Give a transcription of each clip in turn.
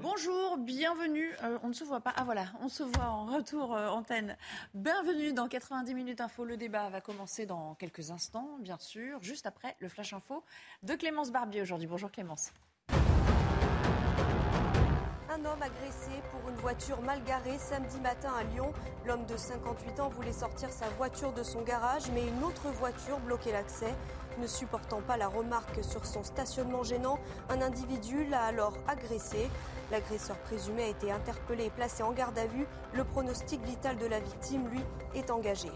Bonjour, bienvenue. Euh, on ne se voit pas. Ah voilà, on se voit en retour euh, antenne. Bienvenue dans 90 minutes info. Le débat va commencer dans quelques instants, bien sûr, juste après le flash info de Clémence Barbier aujourd'hui. Bonjour Clémence. Un homme agressé pour une voiture mal garée samedi matin à Lyon. L'homme de 58 ans voulait sortir sa voiture de son garage, mais une autre voiture bloquait l'accès. Ne supportant pas la remarque sur son stationnement gênant, un individu l'a alors agressé. L'agresseur présumé a été interpellé et placé en garde à vue. Le pronostic vital de la victime, lui, est engagé.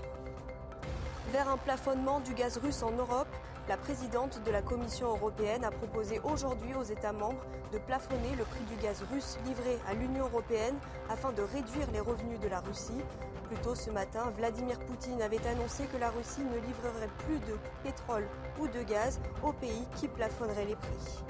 Vers un plafonnement du gaz russe en Europe, la présidente de la Commission européenne a proposé aujourd'hui aux États membres de plafonner le prix du gaz russe livré à l'Union européenne afin de réduire les revenus de la Russie. Plus tôt ce matin, Vladimir Poutine avait annoncé que la Russie ne livrerait plus de pétrole ou de gaz aux pays qui plafonneraient les prix.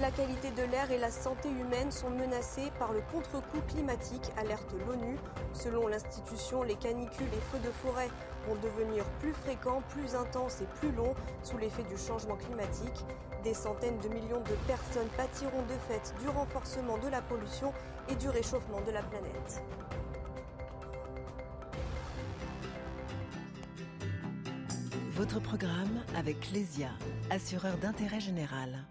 La qualité de l'air et la santé humaine sont menacées par le contre-coup climatique, alerte l'ONU. Selon l'institution, les canicules et feux de forêt vont devenir plus fréquents, plus intenses et plus longs sous l'effet du changement climatique. Des centaines de millions de personnes pâtiront de fait du renforcement de la pollution et du réchauffement de la planète. Votre programme avec Lesia, assureur d'intérêt général.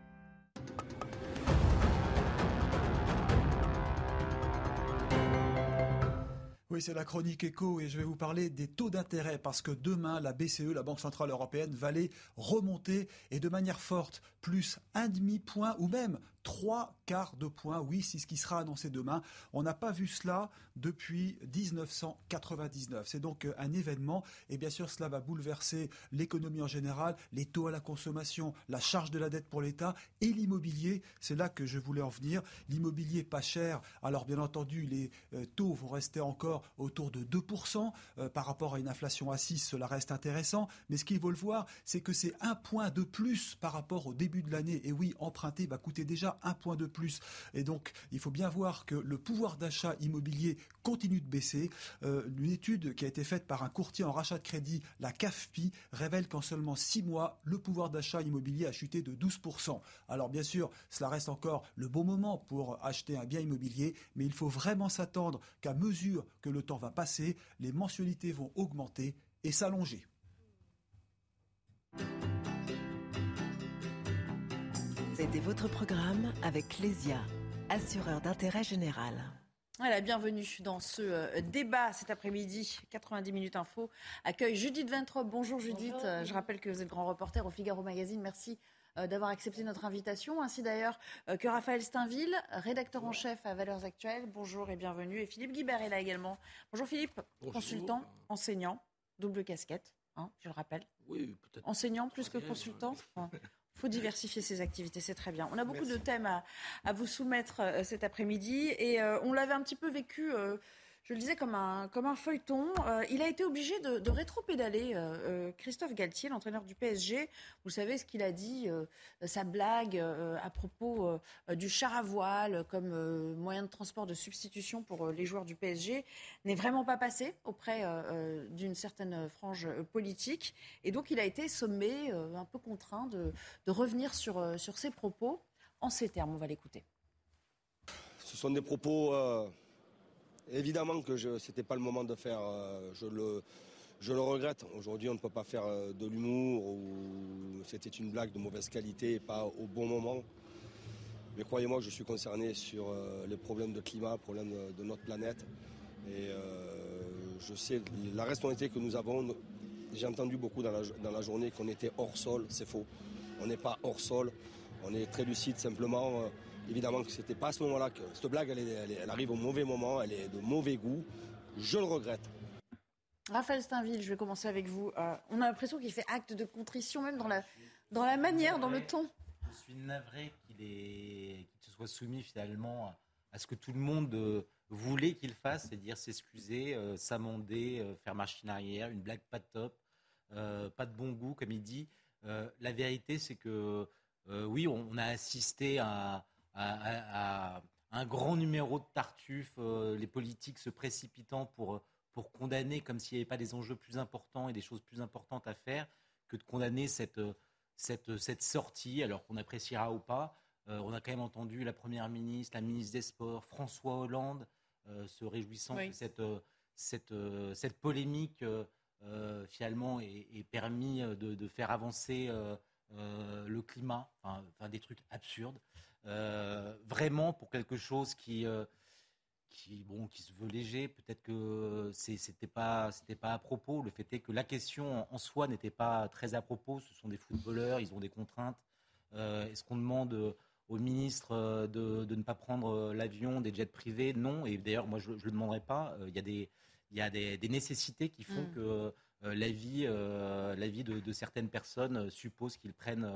Oui, c'est la chronique éco et je vais vous parler des taux d'intérêt parce que demain, la BCE, la Banque Centrale Européenne, va les remonter et de manière forte, plus un demi-point ou même trois quarts de point. Oui, c'est ce qui sera annoncé demain. On n'a pas vu cela depuis 1999. C'est donc euh, un événement et bien sûr cela va bouleverser l'économie en général, les taux à la consommation, la charge de la dette pour l'État et l'immobilier. C'est là que je voulais en venir. L'immobilier pas cher. Alors bien entendu, les euh, taux vont rester encore autour de 2% euh, par rapport à une inflation à 6. Cela reste intéressant. Mais ce qu'il faut le voir, c'est que c'est un point de plus par rapport au début de l'année. Et oui, emprunter va coûter déjà un point de plus. Et donc, il faut bien voir que le pouvoir d'achat immobilier continue de baisser. Euh, une étude qui a été faite par un courtier en rachat de crédit, la CAFPI, révèle qu'en seulement six mois, le pouvoir d'achat immobilier a chuté de 12%. Alors bien sûr, cela reste encore le bon moment pour acheter un bien immobilier, mais il faut vraiment s'attendre qu'à mesure que le temps va passer, les mensualités vont augmenter et s'allonger. C'était votre programme avec Lesia, assureur d'intérêt général. Voilà, bienvenue dans ce euh, débat cet après-midi. 90 minutes info accueille Judith Ventrop. Bonjour Judith. Euh, je rappelle que vous êtes grand reporter au Figaro Magazine. Merci euh, d'avoir accepté notre invitation, ainsi d'ailleurs que Raphaël Steinville, rédacteur en chef à Valeurs Actuelles. Bonjour et bienvenue. Et Philippe Guibert est là également. Bonjour Philippe, consultant, enseignant, double casquette, hein, je le rappelle. Oui, peut-être. Enseignant plus que consultant faut diversifier ses activités, c'est très bien. On a beaucoup de thèmes à, vous soumettre euh, cet après-midi et euh, on l'avait un petit peu vécu euh, je le disais, comme un, comme un feuilleton. Euh, il a été obligé de, rétro-pédaler. Euh, euh, Christophe Galtier, l'entraîneur du PSG, vous savez ce qu'il a dit, sa blague à propos du char à voile comme moyen de transport de substitution pour les joueurs du PSG n'est vraiment pas passé auprès d'une certaine frange politique. Et donc il a été sommé, un peu contraint, de, de revenir sur, sur ses propos en ces termes. On va l'écouter. Ce sont des propos Évidemment que ce n'était pas le moment de faire, euh, je, le, regrette. Aujourd'hui, on ne peut pas faire euh, de l'humour ou c'était une blague de mauvaise qualité et pas au bon moment. Mais croyez-moi, je suis concerné sur euh, les problèmes de climat, problèmes de, notre planète. Et je sais la responsabilité que nous avons. J'ai entendu beaucoup dans la, dans la journée qu'on était hors sol. C'est faux. On n'est pas hors sol. On est très lucide simplement. Évidemment que c'était pas à ce moment-là que cette blague, elle, arrive au mauvais moment, elle est de mauvais goût. Je le regrette. Raphaël Steinville, je vais commencer avec vous. Euh, on a l'impression qu'il fait acte de contrition, même dans la, dans la manière, dans le ton. Je suis navré qu'il se soit soumis finalement à ce que tout le monde euh, voulait qu'il fasse, c'est-à-dire s'excuser, euh, s'amender, faire machine arrière, une blague pas de top, pas de bon goût, comme il dit. la vérité, c'est que oui, on, a assisté à, un grand numéro de Tartuffe, les politiques se précipitant pour pour condamner comme s'il n'y avait pas des enjeux plus importants et des choses plus importantes à faire que de condamner cette, cette, cette sortie, alors qu'on appréciera ou pas. Euh, on a quand même entendu la Première ministre, la ministre des Sports, François Hollande, euh, se réjouissant que cette, euh, cette, cette polémique, finalement, ait, permis de, de, faire avancer le climat, enfin, des trucs absurdes. Vraiment pour quelque chose qui qui, bon, qui se veut léger. Peut-être que c'était pas, c'était pas à propos. Le fait est que la question en soi n'était pas très à propos. Ce sont des footballeurs, ils ont des contraintes. Euh, est-ce qu'on demande au ministre de, de, ne pas prendre l'avion, des jets privés? Non. Et d'ailleurs, moi, je ne le demanderai pas. Euh, il y a des, il y a des, des nécessités qui font mm. que euh, la vie, la vie de, de certaines personnes suppose qu'ils prennent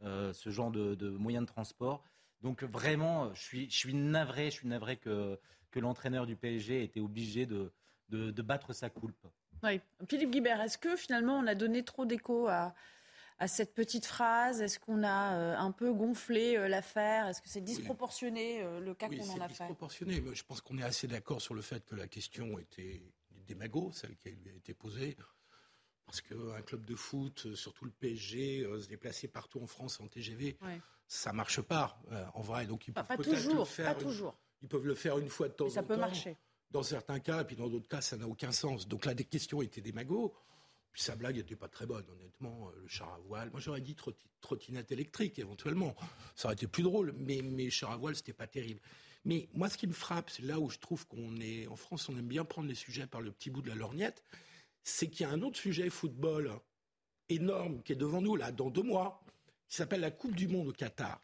ce genre de, de, moyens de transport. Donc vraiment, je suis, je suis navré, je suis navré que que l'entraîneur du PSG était obligé de, de, battre sa coulpe. Oui. Philippe Guibert, est-ce que finalement on a donné trop d'écho à, à cette petite phrase? Est-ce qu'on a euh, un peu gonflé euh, l'affaire? Est-ce que c'est disproportionné euh, le cas qu'on en a fait? C'est disproportionné. Je pense qu'on est assez d'accord sur le fait que la question était démago, celle qui lui a été posée. Parce qu'un club de foot, surtout le PSG, se déplacer partout en France en TGV, ça marche pas en vrai. Donc il peut pas, toujours, faire pas toujours. Ils peuvent le faire une fois de temps en temps. Ça peut marcher. Dans certains cas, et puis dans d'autres cas, ça n'a aucun sens. Donc là, des questions étaient des magots. Puis sa blague n'était pas très bonne, honnêtement. Euh, le char à voile. Moi, j'aurais dit trottinette électrique, éventuellement. Ça aurait été plus drôle. Mais, mais char à voile, c'était pas terrible. Mais moi, ce qui me frappe, c'est là où je trouve qu'on est. En France, on aime bien prendre les sujets par le petit bout de la lorgnette. C'est qu'il y a un autre sujet football énorme qui est devant nous, là, dans deux mois, qui s'appelle la Coupe du Monde au Qatar.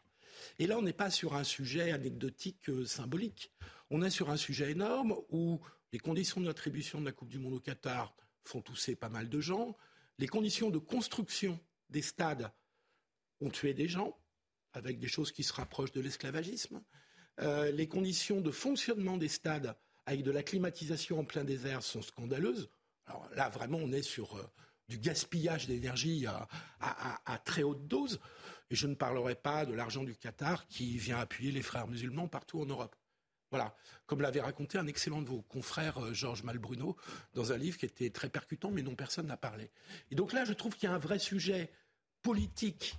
Et là, on n'est pas sur un sujet anecdotique euh, symbolique. On est sur un sujet énorme où les conditions d'attribution de la Coupe du Monde au Qatar font tousser pas mal de gens. Les conditions de construction des stades ont tué des gens, avec des choses qui se rapprochent de l'esclavagisme. Euh, les conditions de fonctionnement des stades avec de la climatisation en plein désert sont scandaleuses. Alors là, vraiment, on est sur euh, du gaspillage d'énergie à, très haute dose. Et je ne parlerai pas de l'argent du Qatar qui vient appuyer les frères musulmans partout en Europe. Voilà, comme l'avait raconté un excellent de vos confrères, euh, Georges Malbruno, dans un livre qui était très percutant, mais dont personne n'a parlé. Et donc là, je trouve qu'il y a un vrai sujet politique,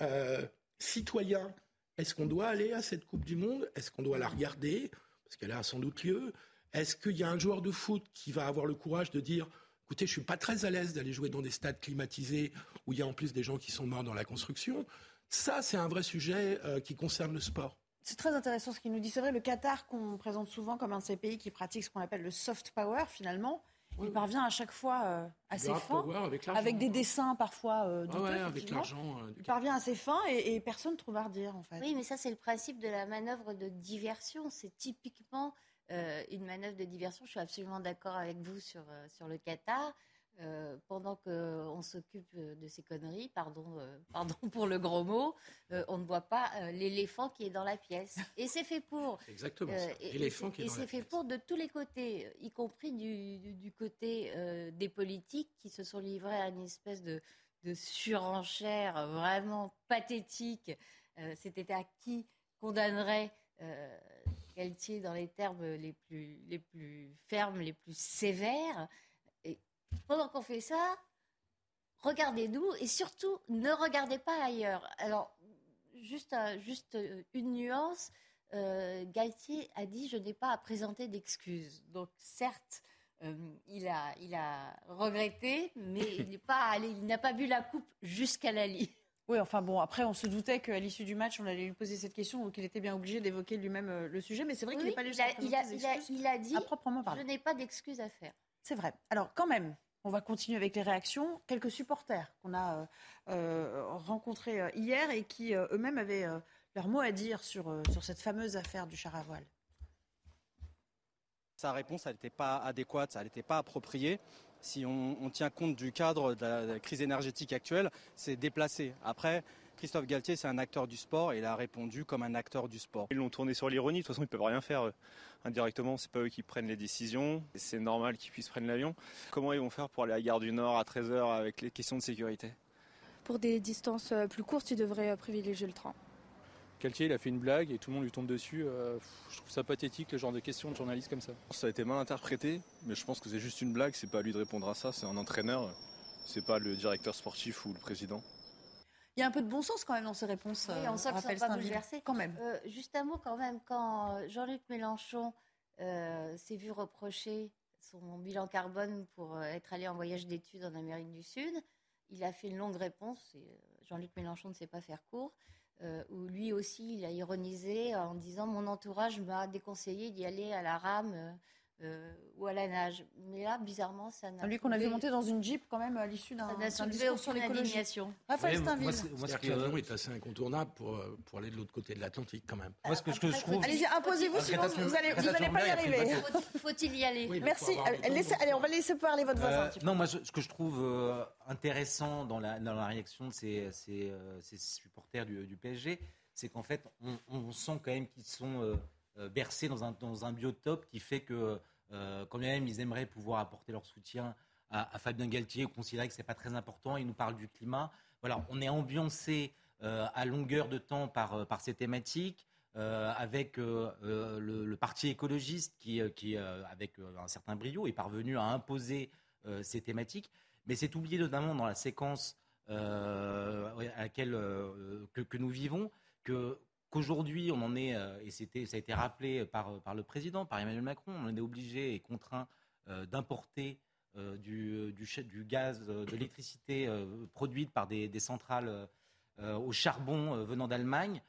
euh, citoyen. Est-ce qu'on doit aller à cette Coupe du Monde? Est-ce qu'on doit la regarder? Parce qu'elle a sans doute lieu. Est-ce qu'il y a un joueur de foot qui va avoir le courage de dire écoutez, je suis pas très à l'aise d'aller jouer dans des stades climatisés où il y a en plus des gens qui sont morts dans la construction. Ça, c'est un vrai sujet euh, qui concerne le sport. C'est très intéressant ce qu'il nous dit. C'est vrai, le Qatar, qu'on présente souvent comme un de ces pays qui pratique ce qu'on appelle le soft power, finalement, il parvient à chaque fois euh, à ses fins, avec, des dessins parfois euh, avec l'argent. il parvient à ses fins et, personne ne trouve à redire, en fait. Oui, mais ça, c'est le principe de la manœuvre de diversion. C'est typiquement euh, une manœuvre de diversion. Je suis absolument d'accord avec vous sur, euh, sur le Qatar. Euh, pendant qu'on s'occupe de ces conneries, pardon, pardon pour le gros mot, on ne voit pas l'éléphant qui est dans la pièce. Et c'est fait pour. Exactement. est Et c'est fait pour de tous les côtés, y compris du, du, côté des politiques qui se sont livrés à une espèce de, de surenchère vraiment pathétique. C'était à qui condamnerait Galtier dans les termes les plus, fermes, les plus sévères. Et pendant qu'on fait ça, regardez-nous et surtout ne regardez pas ailleurs. Alors, juste, juste une nuance. Euh, Galtier a dit je n'ai pas à présenter d'excuses. Donc certes, euh, il, a, regretté, mais il n'a pas bu la coupe jusqu'à la ligne. Oui, enfin bon, après, on se doutait qu'à l'issue du match, on allait lui poser cette question, donc il était bien obligé d'évoquer lui-même euh, le sujet. Mais c'est vrai qu'il n'est pas il, a, il, a, il, a, dit proprement Je n'ai pas d'excuses à faire. C'est vrai. Alors, quand même, on va continuer avec les réactions. Quelques supporters qu'on a euh, euh, rencontrés hier et qui eux-mêmes avaient leur mot à dire sur, sur cette fameuse affaire du char à voile. Sa réponse, elle n'était pas adéquate, elle n'était pas appropriée. Si on, tient compte du cadre de la, crise énergétique actuelle, c'est déplacé. Après, Christophe Galtier, c'est un acteur du sport et il a répondu comme un acteur du sport. Ils l'ont tourné sur l'ironie, de toute façon, ils ne peuvent rien faire euh, indirectement, c'est pas eux qui prennent les décisions, c'est normal qu'ils puissent prendre l'avion. Comment ils vont faire pour aller à la gare du Nord à 13h avec les questions de sécurité? Pour des distances euh, plus courtes, ils devraient privilégier le train. Galtier, il a fait une blague et tout le monde lui tombe dessus. Euh, je trouve ça pathétique, le genre de questions de journalistes comme ça. Ça a été mal interprété, mais je pense que c'est juste une blague. C'est pas à lui de répondre à ça. C'est un entraîneur. C'est pas le directeur sportif ou le président. Il y a un peu de bon sens quand même dans ces réponses. Oui, on sent qu'ils sont pas bouleversés. Quand même. Euh, juste un mot quand même, quand Jean-Luc Mélenchon euh, s'est vu reprocher son bilan carbone pour être allé en voyage d'études en Amérique du Sud, il a fait une longue réponse. Jean-Luc Mélenchon ne sait pas faire court. Euh, où lui aussi, il a ironisé en disant Mon entourage m'a déconseillé d'y aller à la rame euh, euh, ou à la nage. Mais là, bizarrement, ça n'a. Lui qu'on a vu monter dans une jeep quand même à l'issue d'un discours sur l'écologie. Raphaël oui, Steinville. Moi, ce que l'avion est assez incontournable pour, pour aller de l'autre côté de l'Atlantique quand même. Moi, ce que, je trouve. Allez-y, imposez-vous, sinon vous n'allez pas y arriver. Faut-il y aller Merci. allez, on va laisser parler votre voisin. non, moi, ce que je trouve intéressant dans la, dans la réaction de ces, ces, supporters du, du PSG, c'est qu'en fait, on, on, sent quand même qu'ils sont bercés dans un, dans un biotope qui fait que euh, quand même ils aimeraient pouvoir apporter leur soutien à, Fabien Galtier, considérer que ce n'est pas très important, il nous parle du climat. Voilà, on est ambiancé euh, à longueur de temps par, euh, par ces thématiques. avec le, parti écologiste qui, qui avec un certain brio, est parvenu à imposer ces thématiques. Mais c'est oublié notamment dans la séquence à laquelle que, que, nous vivons que qu'aujourd'hui on en est, euh, et ça a été rappelé par, par le président, par Emmanuel Macron, on est obligé et contraint euh, d'importer euh, du, gaz, de l'électricité produite par des, des centrales au charbon venant d'Allemagne.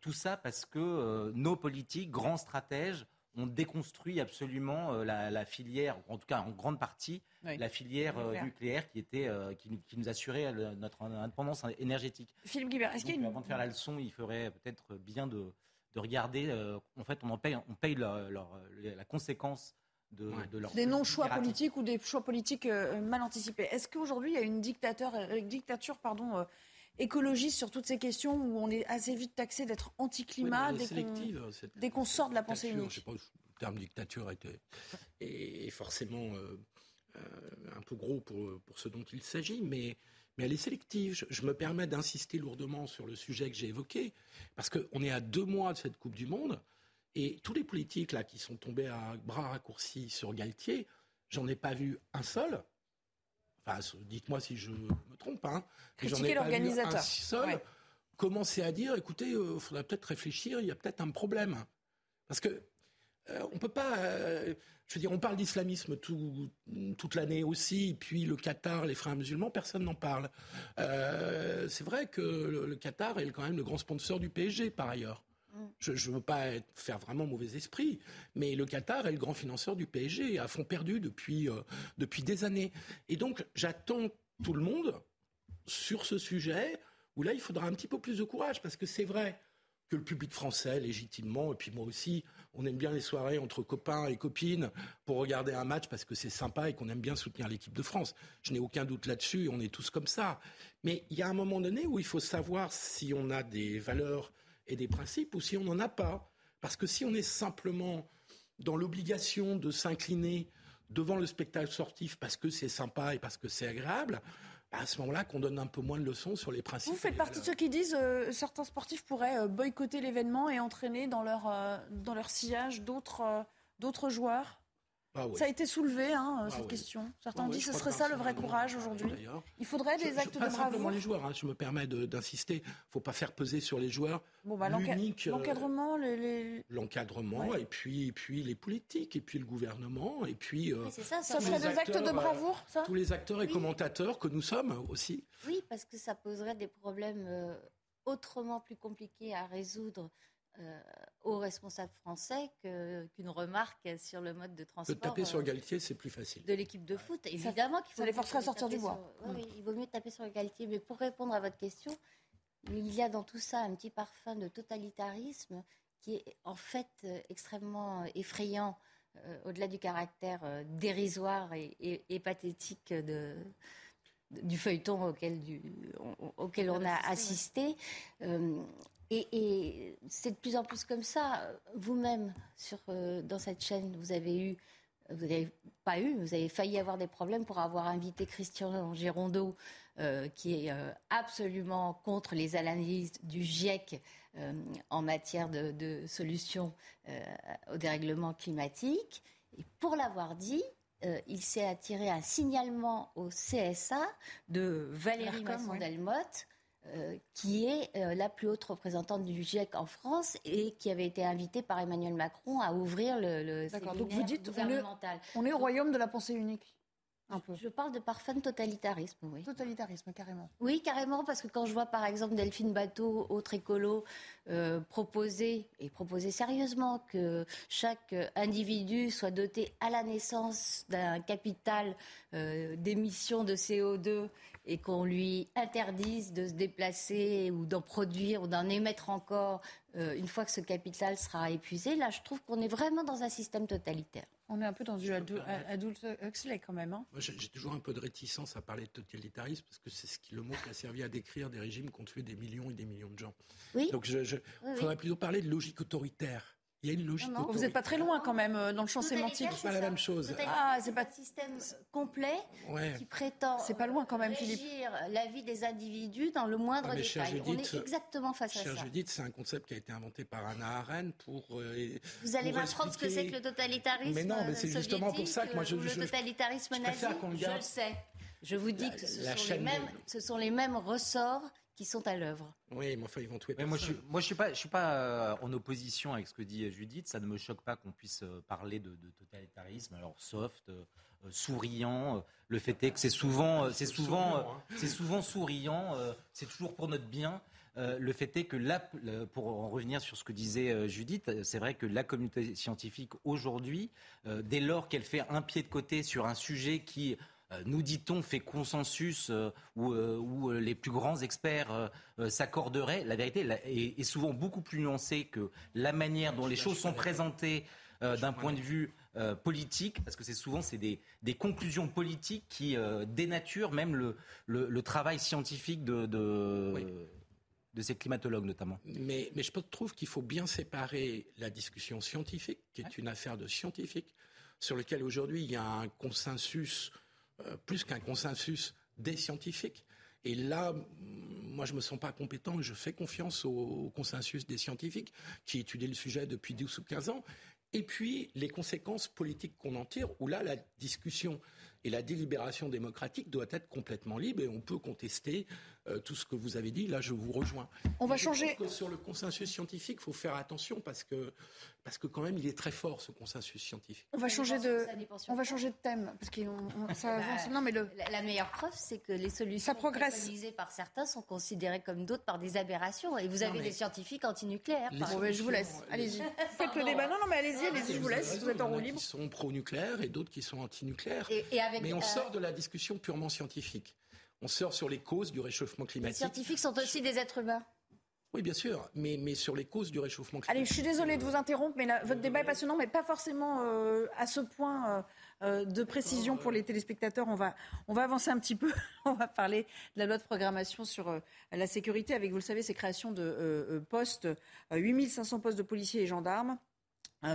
tout ça parce que nos politiques, grands stratèges, ont déconstruit absolument la, filière, en tout cas en grande partie, la filière nucléaire qui, était, qui, qui, nous assurait notre indépendance énergétique. Philippe Guibert, est-ce qu'il Avant de faire la leçon, il ferait peut-être bien de, de regarder. en fait, on en paye, on paye leur, la conséquence de, de leur des non-choix politiques ou des choix politiques mal anticipés. Est-ce qu'aujourd'hui il y a une dictateur, dictature pardon, écologiste sur toutes ces questions où on est assez vite taxé d'être anti-climat dès qu'on sort de la pensée unique Je sais pas, le terme dictature était, est forcément euh, euh, un peu gros pour, pour ce dont il s'agit, mais, mais elle est sélective. Je, me permets d'insister lourdement sur le sujet que j'ai évoqué, parce qu'on est à deux mois de cette Coupe du Monde, et tous les politiques là qui sont tombés à bras raccourcis sur Galtier, j'en ai pas vu un seul dites-moi si je me trompe, hein, vu un seul commencer à dire, écoutez, il euh, faudrait peut-être réfléchir, il y a peut-être un problème. Parce que euh, on peut pas. Euh, je veux dire, on parle d'islamisme toute l'année aussi, puis le Qatar, les frères musulmans, personne n'en parle. c'est vrai que le, Qatar est quand même le grand sponsor du PSG, par ailleurs. Je ne veux pas faire vraiment mauvais esprit, mais le Qatar est le grand financeur du PSG, à fond perdu depuis, euh, depuis des années. Et donc, j'attends tout le monde sur ce sujet, où là, il faudra un petit peu plus de courage, parce que c'est vrai que le public français, légitimement, et puis moi aussi, on aime bien les soirées entre copains et copines pour regarder un match parce que c'est sympa et qu'on aime bien soutenir l'équipe de France. Je n'ai aucun doute là-dessus, on est tous comme ça. Mais il y a un moment donné où il faut savoir si on a des valeurs et des principes ou si on n'en a pas. Parce que si on est simplement dans l'obligation de s'incliner devant le spectacle sportif parce que c'est sympa et parce que c'est agréable, bah, à ce moment-là qu'on donne un peu moins de leçons sur les principes. Vous faites partie de ceux qui disent que euh, certains sportifs pourraient euh, boycotter l'événement et entraîner dans leur, euh, dans leur sillage d'autres d'autres joueurs ah ça a été soulevé, hein, ah cette question. Certains ah ont dit que ce serait ça le vrai courage aujourd'hui. Il faudrait des actes de bravoure. Simplement les joueurs, hein, je me permets d'insister. Il ne faut pas faire peser sur les joueurs bon, bah, l'encadrement, les... l'encadrement, et puis, et puis les politiques, et puis le gouvernement, et puis. Euh, ça, ça serait des actes de euh, bravoure, ça Tous les acteurs et commentateurs que nous sommes aussi. Oui, parce que ça poserait des problèmes euh, autrement plus compliqués à résoudre euh, aux responsables français qu'une remarque sur le mode de transport. De taper sur Galtier, c'est plus facile. De l'équipe de foot, évidemment qu'il faut. Ça les forcerait à sortir du bois. oui, il vaut mieux taper sur Galtier. Mais pour répondre à votre question, il y a dans tout ça un petit parfum de totalitarisme qui est en fait euh, extrêmement effrayant au-delà du caractère dérisoire et, pathétique de, du feuilleton auquel, auquel on a assisté. Et, c'est de plus en plus comme ça. Vous-même, dans cette chaîne, vous avez eu vous n'avez pas eu, vous avez failli avoir des problèmes pour avoir invité Christian Girondeau, euh, qui est euh, absolument contre les analyses du GIEC euh, en matière de, de solutions au dérèglement climatique. Et pour l'avoir dit, il s'est attiré un signalement au CSA de Valérie Masson-Delmotte euh, qui est euh, la plus haute représentante du GIEC en France et qui avait été invitée par Emmanuel Macron à ouvrir le, le séminaire donc vous dites, gouvernemental. On est, au royaume de la pensée unique. Un peu. Je parle de parfum totalitarisme, oui. Totalitarisme, carrément. Oui, carrément, parce que quand je vois par exemple Delphine Bateau, autre écolo, euh, proposer, et proposer sérieusement, que chaque individu soit doté à la naissance d'un capital d'émissions de CO2 et qu'on lui interdise de se déplacer ou d'en produire ou d'en émettre encore euh, une fois que ce capital sera épuisé, là, je trouve qu'on est vraiment dans un système totalitaire. On est un peu dans du adulte Huxley quand même. Hein Moi, j'ai toujours un peu de réticence à parler de totalitarisme parce que c'est ce qui, le mot qui a servi à décrire des régimes qui ont tué des millions et des millions de gens. Oui. Donc, il faudrait plutôt parler de logique autoritaire. Il y a une logique. vous n'êtes pas très loin quand même euh, dans le champ sémantique. C'est pas la même chose. Ah, c'est pas un système complet qui prétend. C'est pas loin quand même, Philippe. la vie des individus dans le moindre ah, détail. On est exactement face à ça. Judith, c'est un concept qui a été inventé par Anna Arendt pour. Euh, vous allez m'apprendre ce que c'est que le totalitarisme. Mais non, mais c'est justement pour ça que moi je. Le totalitarisme nazi, je le sais. Je vous dis que ce sont les mêmes ressorts qui sont à l'œuvre. Oui, mais enfin, ils vont tuer moi, je, moi, je suis pas, je suis pas euh, en opposition avec ce que dit Judith. Ça ne me choque pas qu'on puisse euh, parler de, totalitarisme, alors soft, euh, souriant. le fait est que c'est souvent, c'est souvent, hein. c'est souvent souriant. c'est toujours pour notre bien. le fait est que là, pour en revenir sur ce que disait Judith, c'est vrai que la communauté scientifique aujourd'hui, dès lors qu'elle fait un pied de côté sur un sujet qui euh, nous dit-on, fait consensus euh, où, euh, les plus grands experts s'accorderaient, la vérité est, souvent beaucoup plus nuancée que la manière dont les choses sont présentées d'un point de vue politique, parce que c'est souvent c'est des, conclusions politiques qui dénaturent même le, travail scientifique de, de, ces climatologues notamment. Mais, je trouve qu'il faut bien séparer la discussion scientifique, qui est une affaire de scientifiques, sur lequel aujourd'hui il y a un consensus euh, plus qu'un consensus des scientifiques. Et là, moi, je me sens pas compétent. Je fais confiance au, consensus des scientifiques qui étudient le sujet depuis 12 ou 15 ans. Et puis, les conséquences politiques qu'on en tire, où là, la discussion et la délibération démocratique doit être complètement libre et on peut contester euh, tout ce que vous avez dit. Là, je vous rejoins. On va changer. sur le consensus scientifique, il faut faire attention parce que, parce que quand même, il est très fort ce consensus scientifique. On va changer de, on va changer de thème parce que ça bah, avance. non, mais le... la, meilleure preuve, c'est que les solutions utilisées par certains sont considérées comme d'autres par des aberrations. Et vous avez des scientifiques antinucléaires. Bon, je vous laisse. Allez-y. Faites le débat. Non, non, mais allez-y, allez-y. Je vous laisse. Vous êtes en roue libre. Qui sont pro-nucléaires et d'autres qui sont anti-nucléaires. mais on euh, sort de la discussion purement scientifique on sort sur les causes du réchauffement climatique. Les scientifiques sont aussi des êtres humains. Oui, bien sûr, mais, mais sur les causes du réchauffement climatique. Allez, je suis désolée de vous interrompre, mais votre débat est passionnant, mais pas forcément euh, à ce point euh, euh, de précision pour les téléspectateurs. On va, on va avancer un petit peu. on va parler de la loi de programmation sur la sécurité avec, vous le savez, ces créations de postes, 8500 postes de policiers et gendarmes.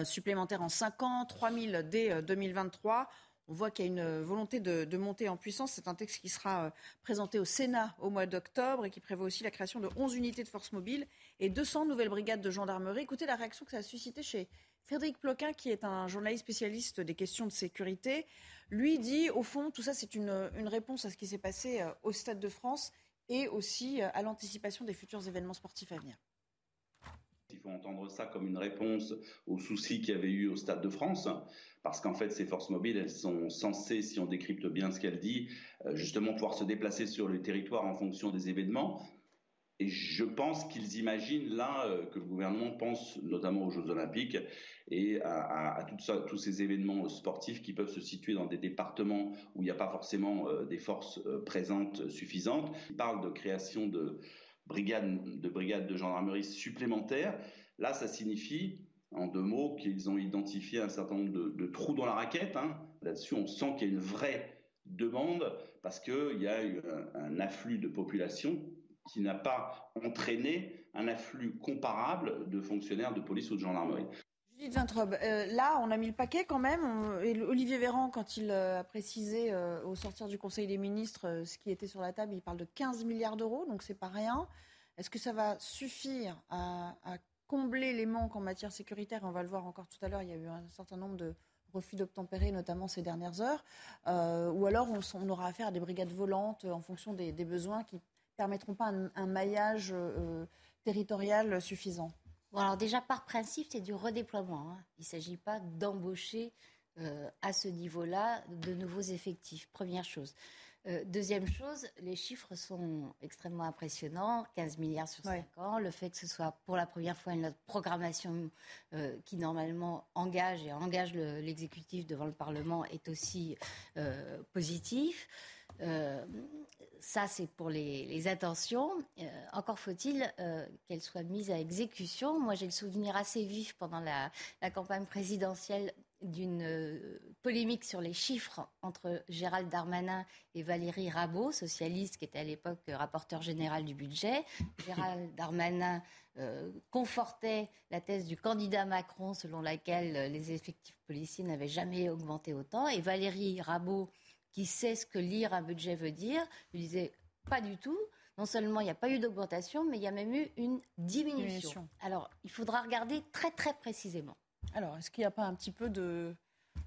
supplémentaires en 5 ans, 3000 dès 2023. On voit qu'il y a une volonté de, monter en puissance. C'est un texte qui sera euh, présenté au Sénat au mois d'octobre et qui prévoit aussi la création de 11 unités de force mobile et 200 nouvelles brigades de gendarmerie. Écoutez la réaction que ça a suscité chez Frédéric Ploquin, qui est un journaliste spécialiste des questions de sécurité. Lui dit, au fond, tout ça, c'est une, réponse à ce qui s'est passé euh, au Stade de France et aussi euh, à l'anticipation des futurs événements sportifs à venir. Il faut entendre ça comme une réponse aux soucis qu'il y avait eu au Stade de France, parce qu'en fait, ces forces mobiles, elles sont censées, si on décrypte bien ce qu'elle dit, euh, justement pouvoir se déplacer sur le territoire en fonction des événements. Et je pense qu'ils imaginent là euh, que le gouvernement pense notamment aux Jeux Olympiques et à, tous ces événements sportifs qui peuvent se situer dans des départements où il n'y a pas forcément euh, des forces présentes suffisantes. Il parle de création de brigades de, gendarmerie supplémentaires. Là, ça signifie en deux mots, qu'ils ont identifié un certain nombre de, trous dans la raquette. Hein. Là-dessus, on sent qu'il y a une vraie demande parce qu'il y a eu un, afflux de population qui n'a pas entraîné un afflux comparable de fonctionnaires de police ou de gendarmerie. Euh, là, on a mis le paquet quand même. Olivier Véran, quand il euh, a précisé euh, au sortir du Conseil des ministres ce qui était sur la table, il parle de 15 milliards d'euros, donc c'est pas rien. Est-ce que ça va suffire à, combler les manques en matière sécuritaire? On va le voir encore tout à l'heure, il y a eu un certain nombre de refus d'obtempérer, notamment ces dernières heures. ou alors on, aura affaire à des brigades volantes en fonction des, besoins qui permettront pas un maillage territorial suffisant alors déjà, par principe, c'est du redéploiement. Hein. Il ne s'agit pas d'embaucher euh, à ce niveau-là de nouveaux effectifs. Première chose. Euh, deuxième chose, les chiffres sont extrêmement impressionnants, 15 milliards sur 5 ans. Le fait que ce soit pour la première fois une programmation euh, qui normalement engage et engage l'exécutif devant le Parlement est aussi positif. Ça, c'est pour les, intentions. Euh, encore faut-il euh, qu'elles soient mises à exécution. Moi, j'ai le souvenir assez vif pendant la, campagne présidentielle d'une euh, polémique sur les chiffres entre Gérald Darmanin et Valérie Rabault, socialiste qui était à l'époque rapporteur général du budget. Gérald Darmanin confortait la thèse du candidat Macron selon laquelle les effectifs policiers n'avaient jamais augmenté autant. Et Valérie Rabault qui sait ce que lire un budget veut dire, lui disait pas du tout. Non seulement il n'y a pas eu d'augmentation, mais il y a même eu une diminution. Alors, il faudra regarder très très précisément. Alors, est-ce qu'il n'y a pas un petit peu de,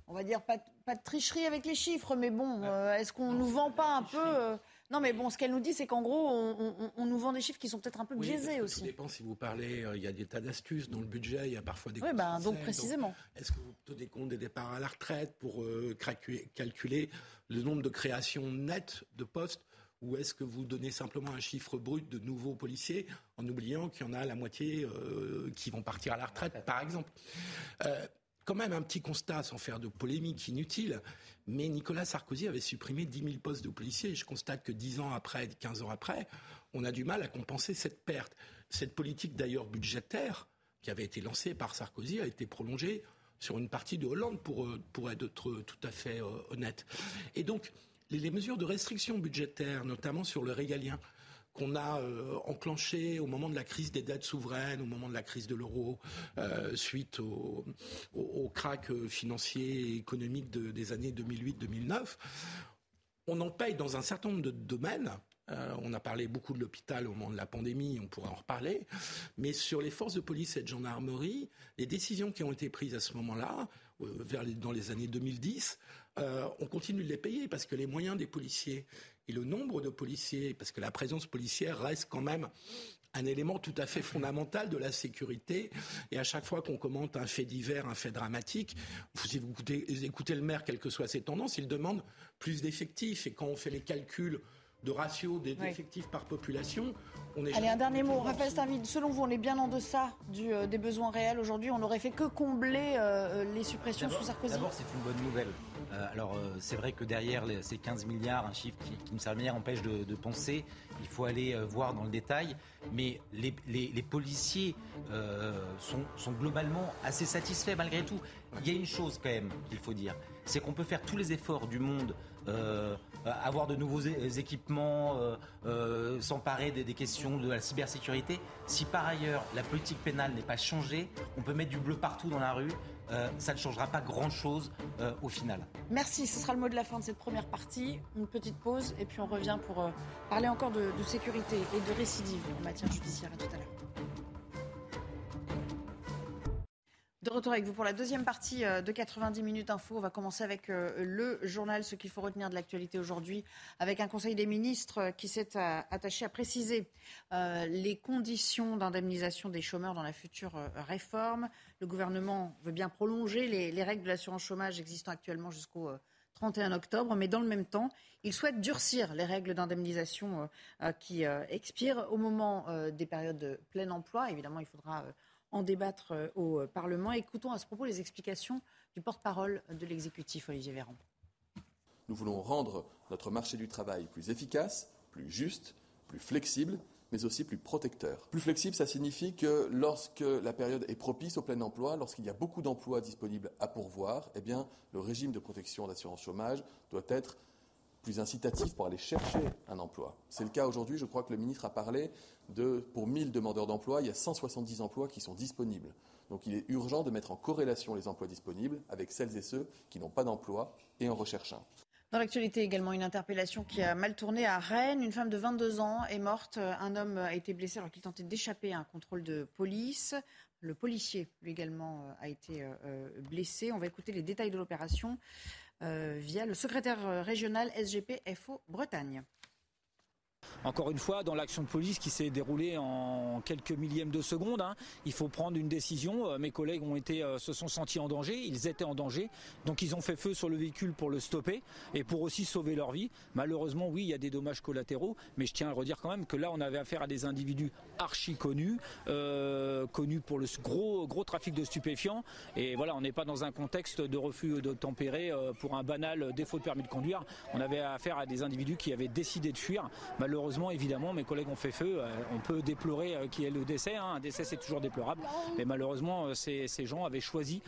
on va dire, pas, de tricherie avec les chiffres, mais bon, euh, est-ce qu'on ne nous vend pas un peu euh, non, mais bon, ce qu'elle nous dit, c'est qu'en gros, on, nous vend des chiffres qui sont peut-être un peu biaisés aussi. Ça dépend si vous parlez, euh, il y a des tas d'astuces dans le budget, il y a parfois des. Oui, ben, donc précisément. Est-ce que vous tenez compte des départs à la retraite pour calculer le nombre de créations nettes de postes ou est-ce que vous donnez simplement un chiffre brut de nouveaux policiers en oubliant qu'il y en a la moitié euh, qui vont partir à la retraite, par exemple? Euh, Quand même un petit constat, sans faire de polémique inutile, mais Nicolas Sarkozy avait supprimé 10 000 postes de policiers. Je constate que 10 ans après, 15 ans après, on a du mal à compenser cette perte. Cette politique d'ailleurs budgétaire qui avait été lancée par Sarkozy a été prolongée sur une partie de Hollande, pour, euh, être tout à fait euh, honnête. Et donc, les, mesures de restriction budgétaire, notamment sur le régalien, qu'on a euh, enclenché au moment de la crise des dettes souveraines, au moment de la crise de l'euro, suite au, au, crack financier et économique des années 2008-2009, on en paye dans un certain nombre de domaines euh, on a parlé beaucoup de l'hôpital au moment de la pandémie, on pourra en reparler. Mais sur les forces de police et de gendarmerie, les décisions qui ont été prises à ce moment-là, euh, dans les années 2010, euh, on continue de les payer parce que les moyens des policiers et le nombre de policiers, parce que la présence policière reste quand même un élément tout à fait fondamental de la sécurité. Et à chaque fois qu'on commente un fait divers, un fait dramatique, si vous écoutez le maire, quelles que soient ses tendances, il demande plus d'effectifs. Et quand on fait les calculs de ratio des effectifs par population. On est Allez, un dernier mot. Raphaël Stavid, selon vous, on est bien en deçà du, euh, des besoins réels aujourd'hui. On n'aurait fait que combler euh, les suppressions sous Sarkozy. D'abord, c'est une bonne nouvelle. Euh, alors, c'est vrai que derrière ces 15 milliards, un chiffre qui, qui me manière empêche de, penser, il faut aller voir dans le détail. Mais les, les, policiers sont, sont globalement assez satisfaits malgré tout. Il y a une chose quand même qu'il faut dire, c'est qu'on peut faire tous les efforts du monde euh, avoir de nouveaux équipements, euh, euh, s'emparer des, questions de la cybersécurité. Si par ailleurs la politique pénale n'est pas changée, on peut mettre du bleu partout dans la rue. ça ne changera pas grand-chose au final. Merci, ce sera le mot de la fin de cette première partie. Une petite pause et puis on revient pour parler encore de, de sécurité et de récidive en matière judiciaire. À tout à l'heure. De retour avec vous pour la deuxième partie euh, de 90 minutes info. On va commencer avec euh, le journal, ce qu'il faut retenir de l'actualité aujourd'hui, avec un Conseil des ministres euh, qui s'est attaché à préciser les conditions d'indemnisation des chômeurs dans la future réforme. Le gouvernement veut bien prolonger les, règles de l'assurance chômage existant actuellement jusqu'au 31 octobre, mais dans le même temps, il souhaite durcir les règles d'indemnisation qui expirent au moment des périodes de plein emploi. Évidemment, il faudra en débattre euh, au Parlement. Écoutons à ce propos les explications du porte-parole de l'exécutif, Olivier Véran. Nous voulons rendre notre marché du travail plus efficace, plus juste, plus flexible, mais aussi plus protecteur. Plus flexible, ça signifie que lorsque la période est propice au plein emploi, lorsqu'il y a beaucoup d'emplois disponibles à pourvoir, eh bien, le régime de protection d'assurance chômage doit être plus incitatif pour aller chercher un emploi. C'est le cas aujourd'hui, je crois que le ministre a parlé de, pour 1000 demandeurs d'emploi, il y a 170 emplois qui sont disponibles. Donc il est urgent de mettre en corrélation les emplois disponibles avec celles et ceux qui n'ont pas d'emploi et en recherchent un. Dans l'actualité également, une interpellation qui a mal tourné à Rennes. Une femme de 22 ans est morte. Un homme a été blessé alors qu'il tentait d'échapper à un contrôle de police. Le policier, lui également, a été euh, euh, blessé. On va écouter les détails de l'opération euh, via le secrétaire régional SGP FO Bretagne. Encore une fois, dans l'action de police qui s'est déroulée en quelques millièmes de seconde, hein, il faut prendre une décision. Euh, mes collègues euh, se sont sentis en danger, ils étaient en danger, donc ils ont fait feu sur le véhicule pour le stopper et pour aussi sauver leur vie. Malheureusement, oui, il y a des dommages collatéraux, mais je tiens à redire quand même que là, on avait affaire à des individus archi connus, euh, connus pour le gros, gros trafic de stupéfiants. Et voilà, on n'est pas dans un contexte de refus de tempérer pour un banal défaut de permis de conduire. On avait affaire à des individus qui avaient décidé de fuir. Évidemment, mes collègues ont fait feu. Euh, on peut déplorer euh, qui est le décès. Hein. Un décès, c'est toujours déplorable. Mais malheureusement, euh, ces, gens avaient choisi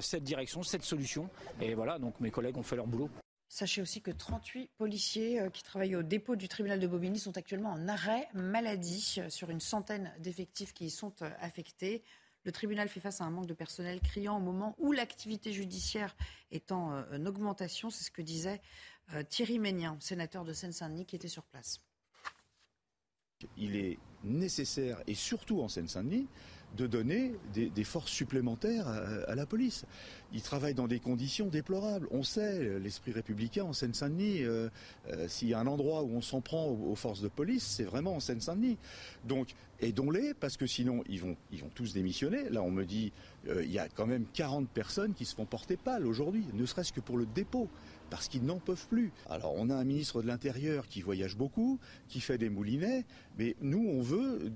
cette direction, cette solution. Et voilà, donc mes collègues ont fait leur boulot. Sachez aussi que 38 policiers qui travaillent au dépôt du tribunal de Bobigny sont actuellement en arrêt maladie sur une centaine d'effectifs qui y sont affectés. Le tribunal fait face à un manque de personnel criant au moment où l'activité judiciaire est en augmentation. C'est ce que disait Thierry Ménien, sénateur de Seine-Saint-Denis, qui était sur place. Il est nécessaire, et surtout en Seine-Saint-Denis, de donner des, forces supplémentaires à, la police. Ils travaillent dans des conditions déplorables. On sait, l'esprit républicain en Seine-Saint-Denis, euh, euh, s'il y a un endroit où on s'en prend aux, forces de police, c'est vraiment en Seine-Saint-Denis. Donc, aidons-les, parce que sinon, ils vont, ils vont tous démissionner. Là, on me dit, il y a quand même 40 personnes qui se font porter pâle aujourd'hui, ne serait-ce que pour le dépôt parce qu'ils n'en peuvent plus. Alors on a un ministre de l'Intérieur qui voyage beaucoup, qui fait des moulinets, mais nous on veut,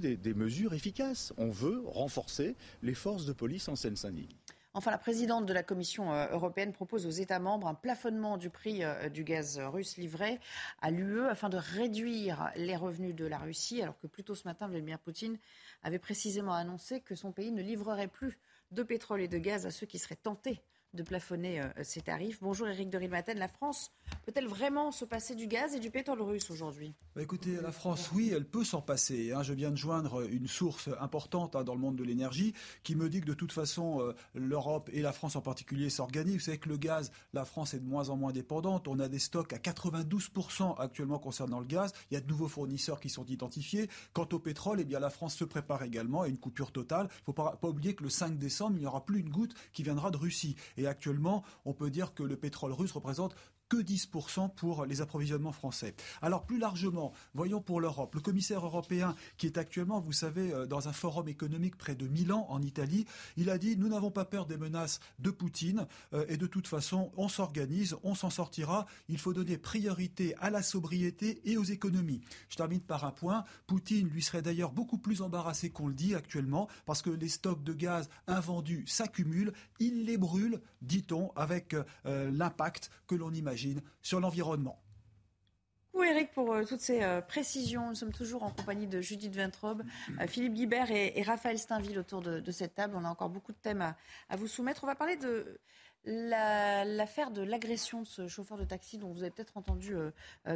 des mesures efficaces. On veut renforcer les forces de police en Seine-Saint-Denis. Enfin, la présidente de la Commission euh, européenne propose aux États membres un plafonnement du prix euh, du gaz russe livré à l'UE afin de réduire les revenus de la Russie, alors que plus tôt ce matin, Vladimir Poutine avait précisément annoncé que son pays ne livrerait plus de pétrole et de gaz à ceux qui seraient tentés de plafonner euh, ces tarifs. Bonjour Eric de Rilmaten. La France peut-elle vraiment se passer du gaz et du pétrole russe aujourd'hui? Bah Écoutez, la France, oui, elle peut s'en passer. Hein. Je viens de joindre une source importante hein, dans le monde de l'énergie qui me dit que de toute façon, euh, l'Europe et la France en particulier s'organisent. Vous savez que le gaz, la France est de moins en moins dépendante. On a des stocks à 92% actuellement concernant le gaz. Il y a de nouveaux fournisseurs qui sont identifiés. Quant au pétrole, eh bien, la France se prépare également à une coupure totale. Il ne faut pas, oublier que le 5 décembre, il n'y aura plus une goutte qui viendra de Russie. Actuellement, on peut dire que le pétrole russe représente que 10% pour les approvisionnements français. Alors plus largement, voyons pour l'Europe. Le commissaire européen qui est actuellement, vous savez, euh, dans un forum économique près de Milan en Italie, il a dit nous n'avons pas peur des menaces de Poutine euh, et de toute façon on s'organise, on s'en sortira. Il faut donner priorité à la sobriété et aux économies. Je termine par un point. Poutine lui serait d'ailleurs beaucoup plus embarrassé qu'on le dit actuellement parce que les stocks de gaz invendus s'accumulent. Il les brûle, dit-on, avec euh, l'impact que l'on imagine sur l'environnement. Oui, Eric, pour euh, toutes ces euh, précisions. Nous sommes toujours en compagnie de Judith Ventrobe, euh, Philippe Guibert et, Raphaël Steinville autour de, cette table. On a encore beaucoup de thèmes à, vous soumettre. On va parler de l'affaire de l'agression de ce chauffeur de taxi dont vous avez peut-être entendu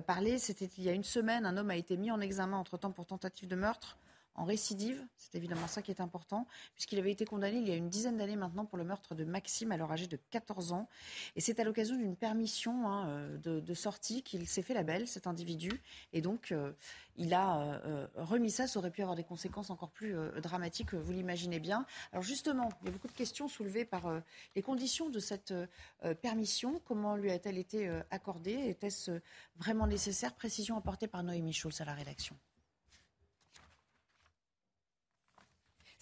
parler. C'était il y a une semaine. Un homme a été mis en examen entre-temps pour tentative de meurtre en récidive. C'est évidemment ça qui est important, puisqu'il avait été condamné il y a une dizaine d'années maintenant pour le meurtre de Maxime, alors âgé de 14 ans. Et c'est à l'occasion d'une permission hein, euh, de, sortie qu'il s'est fait la belle, cet individu. Et donc, euh, il a euh, remis ça. Ça aurait pu avoir des conséquences encore plus dramatiques, vous l'imaginez bien. Alors justement, il y a beaucoup de questions soulevées par les conditions de cette permission. Comment lui a-t-elle été accordée? Était-ce vraiment nécessaire? Précision apportée par Noémie Schulz à la rédaction.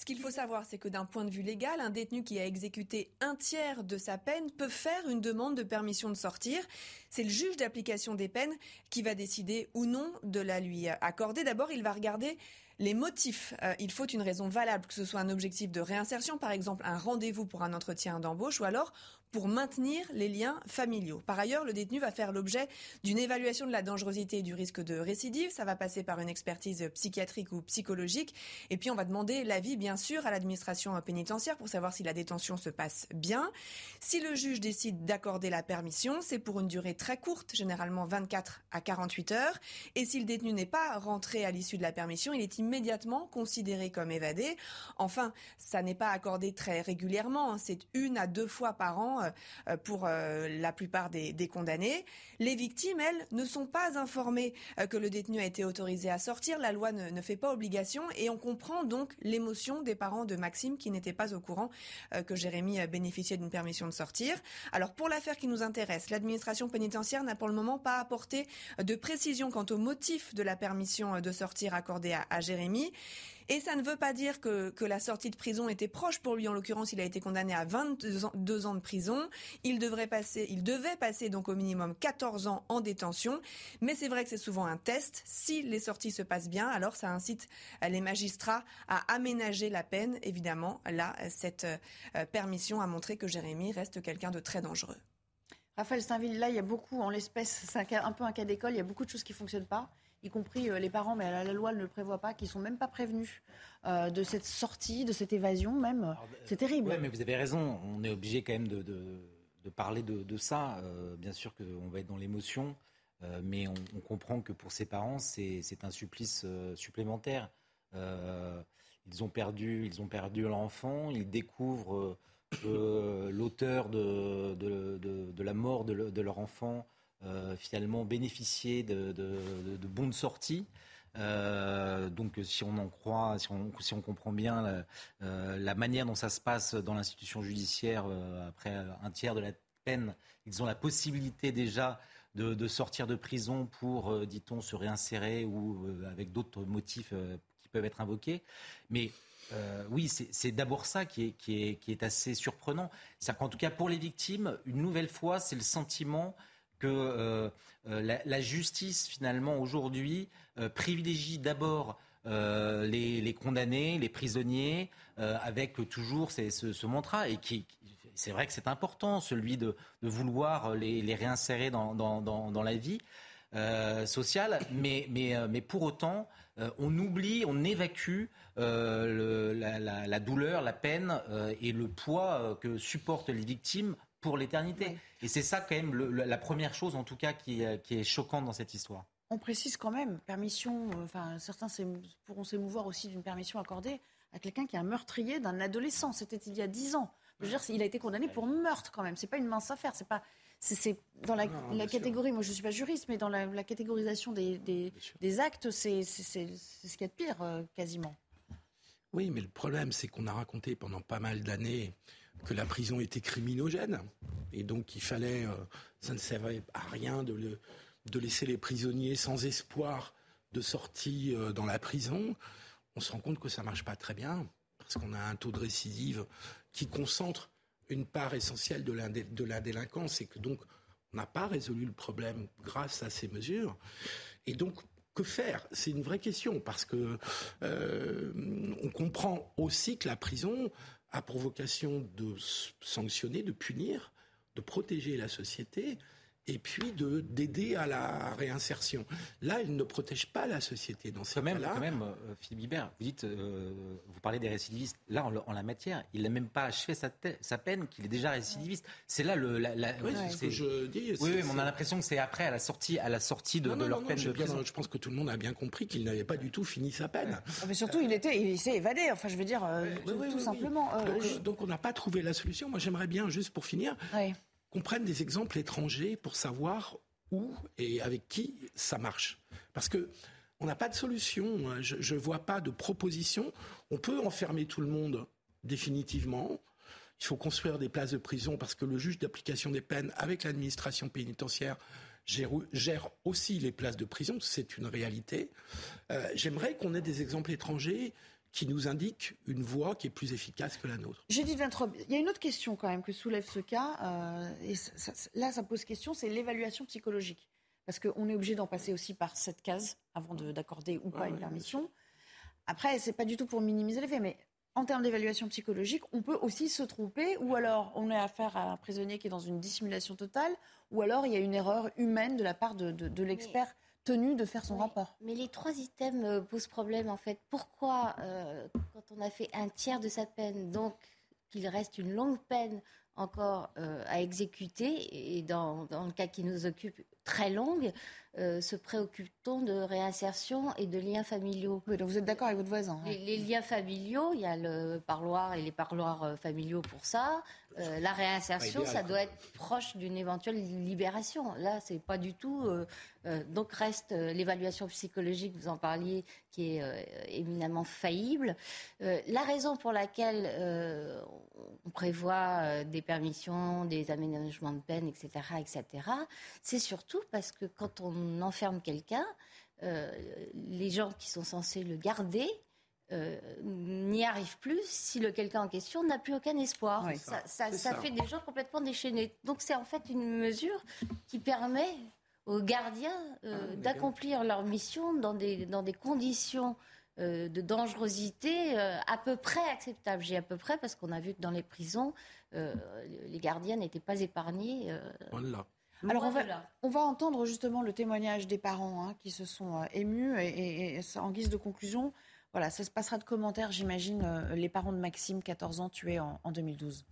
Ce qu'il faut savoir, c'est que d'un point de vue légal, un détenu qui a exécuté un tiers de sa peine peut faire une demande de permission de sortir. c'est le juge d'application des peines qui va décider ou non de la lui accorder. D'abord, il va regarder les motifs. Euh, il faut une raison valable, que ce soit un objectif de réinsertion, par exemple un rendez-vous pour un entretien d'embauche, ou alors pour maintenir les liens familiaux. Par ailleurs, le détenu va faire l'objet d'une évaluation de la dangerosité et du risque de récidive. Ça va passer par une expertise psychiatrique ou psychologique. Et puis, on va demander l'avis, bien sûr, à l'administration pénitentiaire pour savoir si la détention se passe bien. Si le juge décide d'accorder la permission, c'est pour une durée très courte, généralement 24 à 48 heures. Et si le détenu n'est pas rentré à l'issue de la permission, il est immédiatement considéré comme évadé. Enfin, ça n'est pas accordé très régulièrement. Hein. C'est une à deux fois par an pour euh, la plupart des, condamnés. Les victimes, elles, ne sont pas informées euh, que le détenu a été autorisé à sortir. La loi ne, fait pas obligation et on comprend donc l'émotion des parents de Maxime qui n'étaient pas au courant que Jérémy bénéficiait d'une permission de sortir. Alors pour l'affaire qui nous intéresse, l'administration pénitentiaire n'a pour le moment pas apporté de précision quant au motif de la permission de sortir accordée à Jérémy. Et ça ne veut pas dire que, la sortie de prison était proche pour lui. En l'occurrence, il a été condamné à 22 ans, de prison. Il devrait passer, il devait passer au minimum 14 ans en détention. Mais c'est vrai que c'est souvent un test. Si les sorties se passent bien, alors ça incite les magistrats à aménager la peine. Évidemment, là, cette euh, permission a montré que Jérémy reste quelqu'un de très dangereux. Raphaël Steinville, là, il y a beaucoup, en l'espèce, c'est un, peu un cas d'école, il y a beaucoup de choses qui ne fonctionnent pas y compris euh, les parents, mais la, loi ne le prévoit pas, qui sont même pas prévenus euh, de cette sortie, de cette évasion même. C'est terrible. Oui, mais vous avez raison. On est obligé quand même de, parler de, ça. Euh, bien sûr qu'on va être dans l'émotion, mais on, comprend que pour ces parents, c'est un supplice supplémentaire. ils ont perdu, ils ont perdu leur enfant. Ils découvrent l'auteur de, la mort de leur enfant euh, finalement bénéficier de, bons de sortie. Euh, donc si on en croit, si on, si on comprend bien la, euh, la, manière dont ça se passe dans l'institution judiciaire, après un tiers de la peine, ils ont la possibilité déjà de, de sortir de prison pour, dit-on, se réinsérer ou avec d'autres motifs qui peuvent être invoqués. Mais oui, c'est d'abord ça qui est, qui, est, qui est, assez surprenant. C'est qu'en tout cas pour les victimes, une nouvelle fois, c'est le sentiment que euh, euh, la, justice, finalement, aujourd'hui, euh, privilégie d'abord les, condamnés, les prisonniers, avec toujours ce, ce, mantra, et qui, c'est vrai que c'est important, celui de, vouloir les, réinsérer dans, dans, la vie sociale, mais, mais, mais pour autant, on oublie, on évacue la, la, douleur, la peine et le poids que supportent les victimes pour l'éternité. Et c'est ça quand même la première chose, en tout cas, qui, qui est choquante dans cette histoire. On précise quand même, permission, euh, enfin certains pourront s'émouvoir aussi d'une permission accordée à quelqu'un qui est un meurtrier d'un adolescent. C'était il y a dix ans. Je veux dire, il a été condamné pour meurtre quand même. C'est pas une mince affaire. C'est pas, c'est dans la, la catégorie. Moi, je suis pas juriste, mais dans la, catégorisation des, des, actes, c'est ce qu'il y a de pire euh, quasiment. Oui, mais le problème, c'est qu'on a raconté pendant pas mal d'années que la prison était criminogène et donc il fallait, euh, ça ne servait à rien de, de, laisser les prisonniers sans espoir de sortie euh, dans la prison. On se rend compte que ça marche pas très bien parce qu'on a un taux de récidive qui concentre une part essentielle de la, délinquance et que donc on n'a pas résolu le problème grâce à ces mesures. Et donc que faire? C'est une vraie question parce que euh, on comprend aussi que la prison a pour vocation de sanctionner, de punir, de protéger la société et puis de d'aider à la réinsertion. Là, il ne protège pas la société dans ces cas-là. Quand même, euh, Philippe Guibert, vous dites, euh, vous parlez des récidivistes. Là, en, la matière, il n'a même pas achevé sa, sa peine, qu'il est déjà récidiviste. C'est là le. La, oui, c'est ce que je dis. Oui, oui mais on a l'impression que c'est après, à la sortie, à la sortie de, leur peine de prison. je pense que tout le monde a bien compris qu'il n'avait pas du tout fini sa peine. Ah, mais surtout, il était, il s'est évadé. Enfin, je veux dire, euh, tout, simplement. Donc, donc, on n'a pas trouvé la solution. Moi, j'aimerais bien, juste pour finir qu'on prenne des exemples étrangers pour savoir où et avec qui ça marche. Parce que on n'a pas de solution. Hein. Je ne vois pas de proposition. On peut enfermer tout le monde définitivement. Il faut construire des places de prison parce que le juge d'application des peines, avec l'administration pénitentiaire, gère, aussi les places de prison. C'est une réalité. Euh, j'aimerais qu'on ait des exemples étrangers qui nous indique une voie qui est plus efficace que la nôtre. Judith Vintrobe, il y a une autre question quand même que soulève ce cas, euh, et là ça pose question, c'est l'évaluation psychologique. Parce qu'on est obligé d'en passer aussi par cette case avant d'accorder ou pas une permission. Après, c'est pas du tout pour minimiser les faits, mais en termes d'évaluation psychologique, on peut aussi se tromper, ou alors on est affaire à un prisonnier qui est dans une dissimulation totale, ou alors il y a une erreur humaine de la part de, l'expert tenu de faire son rapport. Mais les trois items euh, posent problème en fait. Pourquoi, euh, quand on a fait un tiers de sa peine, donc qu'il reste une longue peine encore euh, à exécuter, et dans, dans, le cas qui nous occupe, très longue, euh, se préoccupe-t-on de réinsertion et de liens familiaux donc vous êtes d'accord avec votre voisin hein les, liens familiaux, il y a le parloir et les parloirs euh, familiaux pour ça. Euh, la réinsertion, ça doit être proche d'une éventuelle libération. Là, c'est pas du tout. donc reste l'évaluation psychologique, vous en parliez, qui est éminemment faillible. la raison pour laquelle on prévoit des permissions, des aménagements de peine, etc., etc., c'est surtout parce que quand on enferme quelqu'un, euh, les gens qui sont censés le garder euh, n'y arrivent plus si le quelqu'un en question n'a plus aucun espoir. ça, fait des gens complètement déchaînés. Donc c'est en fait une mesure qui permet aux gardiens euh, ah, d'accomplir leur mission dans des, dans des conditions de dangerosité à peu près acceptables. J'ai à peu près parce qu'on a vu que dans les prisons, les gardiens n'étaient pas épargnés. Voilà. Alors on va, entendre justement le témoignage des parents hein, qui se sont euh, émus et, en guise de conclusion, voilà, ça se passera de commentaires, j'imagine, euh, les parents de Maxime, 14 ans, tué en, 2012.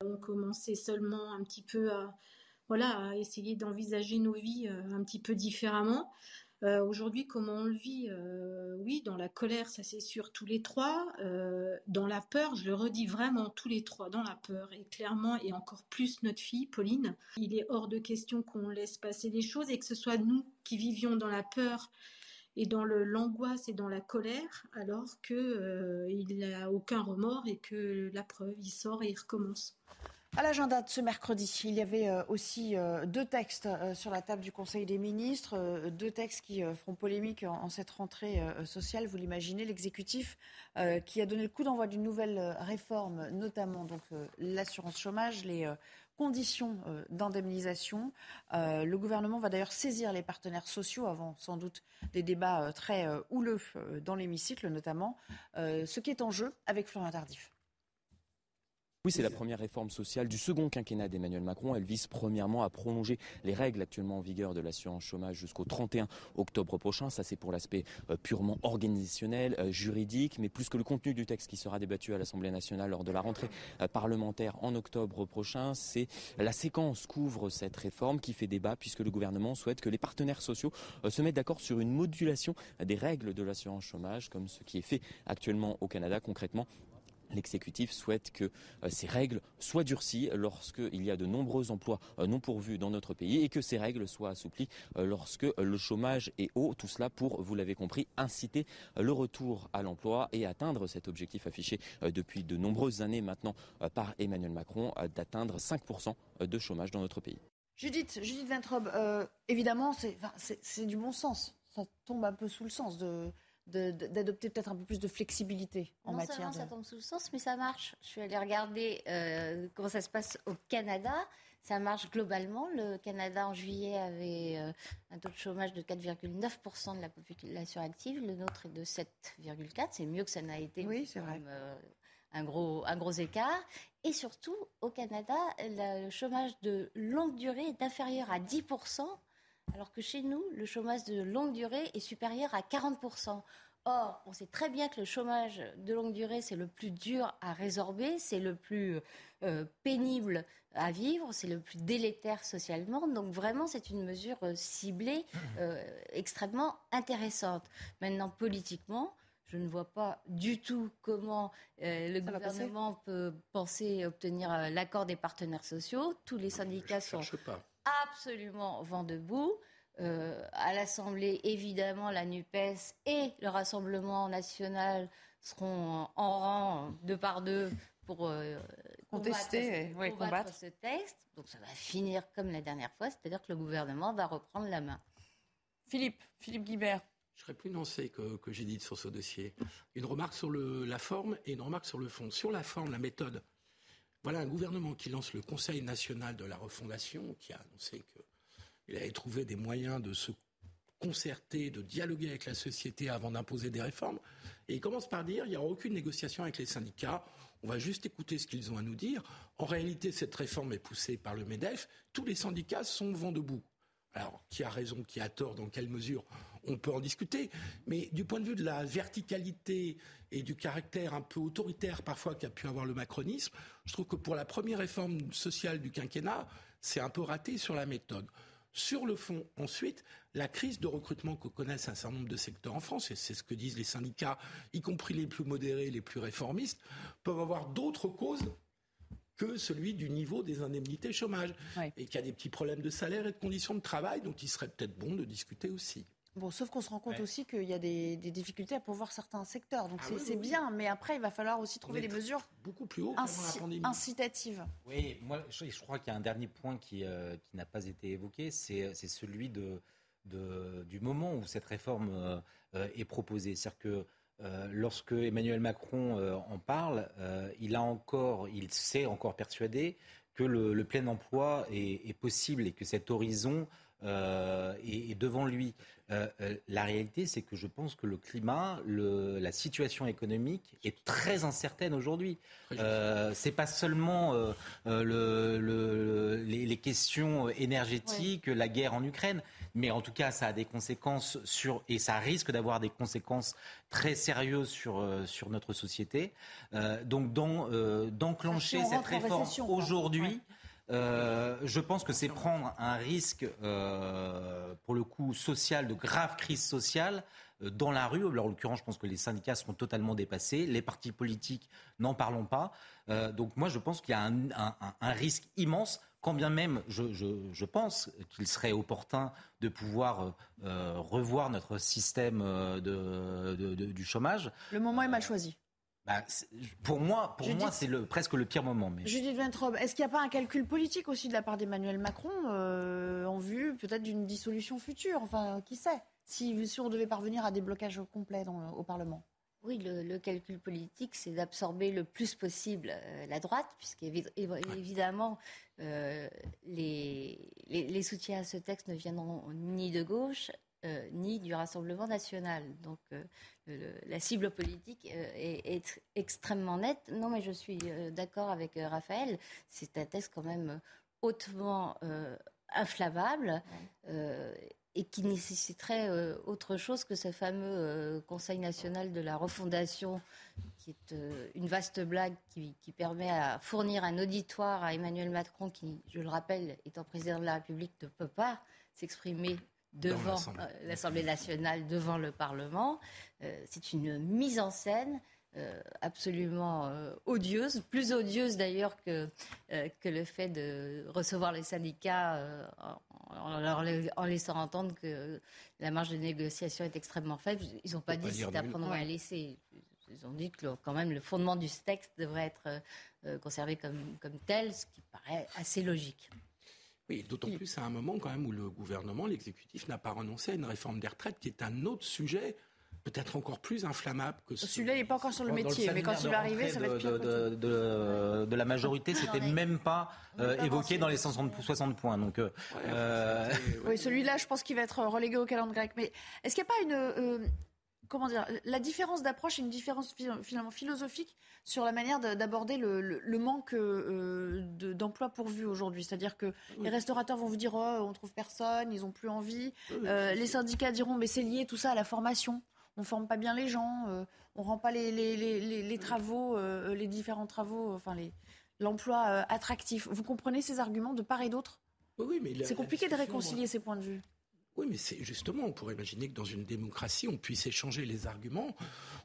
On commençait seulement un petit peu à, voilà, à essayer d'envisager nos vies euh, un petit peu différemment. Euh, aujourd'hui, comment on le vit euh, Oui, dans la colère, ça c'est sûr, tous les trois. Euh, dans la peur, je le redis vraiment, tous les trois, dans la peur. Et clairement, et encore plus notre fille, Pauline, il est hors de question qu'on laisse passer les choses et que ce soit nous qui vivions dans la peur et dans l'angoisse et dans la colère, alors qu'il n'a aucun remords et que la preuve, il sort et il recommence. À l'agenda de ce mercredi, il y avait euh, aussi euh, deux textes euh, sur la table du Conseil des ministres, deux textes qui feront polémique en cette rentrée sociale. Vous l'imaginez, l'exécutif qui a donné le coup d'envoi d'une nouvelle réforme, notamment donc l'assurance chômage, les conditions d'indemnisation. le gouvernement va d'ailleurs saisir les partenaires sociaux avant sans doute des débats très houleux dans l'hémicycle, notamment. ce qui est en jeu avec Florian Tardif. Oui, c'est la première réforme sociale du second quinquennat d'Emmanuel Macron. Elle vise premièrement à prolonger les règles actuellement en vigueur de l'assurance chômage jusqu'au 31 octobre prochain. Ça, c'est pour l'aspect euh, purement organisationnel, euh, juridique, mais plus que le contenu du texte qui sera débattu à l'Assemblée nationale lors de la rentrée euh, parlementaire en octobre prochain, c'est la séquence couvre cette réforme qui fait débat puisque le gouvernement souhaite que les partenaires sociaux se mettent d'accord sur une modulation des règles de l'assurance chômage, comme ce qui est fait actuellement au Canada concrètement L'exécutif souhaite que euh, ces règles soient durcies lorsqu'il y a de nombreux emplois euh, non pourvus dans notre pays et que ces règles soient assouplies euh, lorsque le chômage est haut. Tout cela pour, vous l'avez compris, inciter le retour à l'emploi et atteindre cet objectif affiché depuis de nombreuses années maintenant par Emmanuel Macron d'atteindre 5% de chômage dans notre pays. Judith, Judith évidemment, c'est du bon sens. Ça tombe un peu sous le sens de, d'adopter peut-être un peu plus de flexibilité en non matière seulement ça tombe sous le sens, mais ça marche. Je suis allée regarder euh, comment ça se passe au Canada. Ça marche globalement. Le Canada, en juillet, avait euh, un taux de chômage de 4,9% de la population active. Le nôtre est de 7,4%. C'est mieux que ça n'a été. Oui, c'est vrai. Euh, un gros, un gros écart. Et surtout, au Canada, le chômage de longue durée est inférieur à 10% alors que chez nous, le chômage de longue durée est supérieur à 40%. Or, on sait très bien que le chômage de longue durée, c'est le plus dur à résorber, c'est le plus euh, pénible à vivre, c'est le plus délétère socialement. Donc vraiment, c'est une mesure euh, ciblée euh, extrêmement intéressante. Maintenant, politiquement, je ne vois pas du tout comment le gouvernement peut penser obtenir l'accord des partenaires sociaux. Tous les syndicats sont absolument vent debout. Euh, à l'Assemblée, évidemment, la NUPES et le Rassemblement national seront en rang deux par deux pour euh, contester, combattre, combattre, ce texte. Donc ça va finir comme la dernière fois, c'est-à-dire que le gouvernement va reprendre la main. Philippe, Philippe Guibert, Je serais plus nuancé que, que j'ai dit sur ce dossier. Une remarque sur le, la forme et une remarque sur le fond. Sur la forme, la méthode. Voilà un gouvernement qui lance le Conseil national de la refondation, qui a annoncé qu'il avait trouvé des moyens de se concerter, de dialoguer avec la société avant d'imposer des réformes. Et il commence par dire il n'y aura aucune négociation avec les syndicats. On va juste écouter ce qu'ils ont à nous dire. En réalité, cette réforme est poussée par le MEDEF. Tous les syndicats sont vent debout. Alors, qui a raison, qui a tort, dans quelle mesure, on peut en discuter. Mais du point de vue de la verticalité et du caractère un peu autoritaire parfois qu'a pu avoir le macronisme, je trouve que pour la première réforme sociale du quinquennat, c'est un peu raté sur la méthode. Sur le fond, ensuite, la crise de recrutement que connaissent un certain nombre de secteurs en France, et c'est ce que disent les syndicats, y compris les plus modérés, les plus réformistes, peuvent avoir d'autres causes que celui du niveau des indemnités chômage. Et qu'il y a des petits problèmes de salaire et de conditions de travail dont il serait peut-être bon de discuter aussi. Bon, sauf qu'on se rend compte aussi qu'il y a des, des, difficultés à pourvoir certains secteurs. Donc Ah c'est oui, c'est oui, bien, mais après, il va falloir aussi trouver des mesures beaucoup plus haut inci- incitatives. Oui, moi je, je crois qu'il y a un dernier point qui, euh, qui n'a pas été évoqué, c'est c'est celui de, de- du moment où cette réforme euh, euh, est proposée. C'est-à-dire que euh, lorsque Emmanuel Macron euh, en parle, euh, il a encore, il s'est encore persuadé que le, le plein emploi est, est possible et que cet horizon euh, est devant lui. Euh, euh, la réalité, c'est que je pense que le climat, le- la situation économique est très incertaine aujourd'hui. Euh, c'est pas seulement le- le- les, les questions énergétiques, la guerre en Ukraine, mais en tout cas, ça a des conséquences sur et ça risque d'avoir des conséquences très sérieuses sur sur notre société. Euh, donc, euh, d'enclencher cette réforme quoi. Euh, je pense que c'est prendre un risque, euh, pour le coup, social, de grave crise sociale euh, dans la rue. Alors, en l'occurrence, je pense que les syndicats seront totalement dépassés. Les partis politiques, n'en parlons pas. Donc, moi, je pense qu'il y a un, un- un- un risque immense, quand bien même je, je- je pense qu'il serait opportun de pouvoir revoir notre système de- de- de- du chômage. Le moment est mal choisi. Bah, pour moi, pour Judith- moi c'est le, presque le pire moment. Mais... Judith Ventrobe, est-ce qu'il n'y a pas un calcul politique aussi de la part d'Emmanuel Macron euh, en vue peut-être d'une dissolution future? Enfin, qui sait? Si, si on devait parvenir à des blocages complets dans- au Parlement. Oui, le, le calcul politique, c'est d'absorber le plus possible euh, la droite, puisqu'évidemment, euh, les, les, les soutiens à ce texte ne viendront ni de gauche, euh, ni du Rassemblement national. Donc euh, le- la cible politique euh, est, est tr- extrêmement nette. Non, mais je suis d'accord avec Raphaël. C'est un texte quand même hautement inflammable et qui nécessiterait autre chose que ce fameux Conseil national de la refondation, qui est une vaste blague qui, qui permet à fournir un auditoire à Emmanuel Macron, qui, je le rappelle, étant président de la République, ne peut pas s'exprimer devant l'Assemblée. euh, l'Assemblée nationale, devant le Parlement. Euh, c'est une mise en scène euh, absolument euh, odieuse, plus odieuse d'ailleurs que, euh, que le fait de recevoir les syndicats euh, en, en leur en laissant entendre que la marge de négociation est extrêmement faible. Ils n'ont pas dit c'est à prendre ou à laisser. Ils ont dit que le- quand même le fondement du texte devrait être conservé comme, comme tel, ce qui paraît assez logique. Oui, d'autant plus à un moment quand même où le gouvernement, l'exécutif, n'a pas renoncé à une réforme des retraites qui est un autre sujet peut-être encore plus inflammable que ce... Celui-là, il n'est pas encore sur le métier, mais quand il va arriver, ça va être pire. de, de, de- de la majorité, c'était même pas euh, évoqué dans les 60, 60 points. Donc, euh, euh, Oui, celui-là, je pense qu'il va être relégué au calendrier grec. Mais est-ce qu'il n'y a pas une. Euh, comment dire La différence d'approche est une différence fi- finalement philosophique sur la manière de- d'aborder le, le- le manque euh, de- d'emplois pourvus aujourd'hui. C'est-à-dire que les restaurateurs vont vous dire oh, on trouve personne, ils n'ont plus envie. Euh, les syndicats diront mais c'est lié tout ça à la formation. On forme pas bien les gens, euh, on rend pas les, les, les, les- les travaux, euh, les différents travaux, enfin l'emploi euh, attractif. Vous comprenez ces arguments de part et d'autre? Oui, mais C'est compliqué de réconcilier ces points de vue. Oui, mais c'est justement, on pourrait imaginer que dans une démocratie, on puisse échanger les arguments.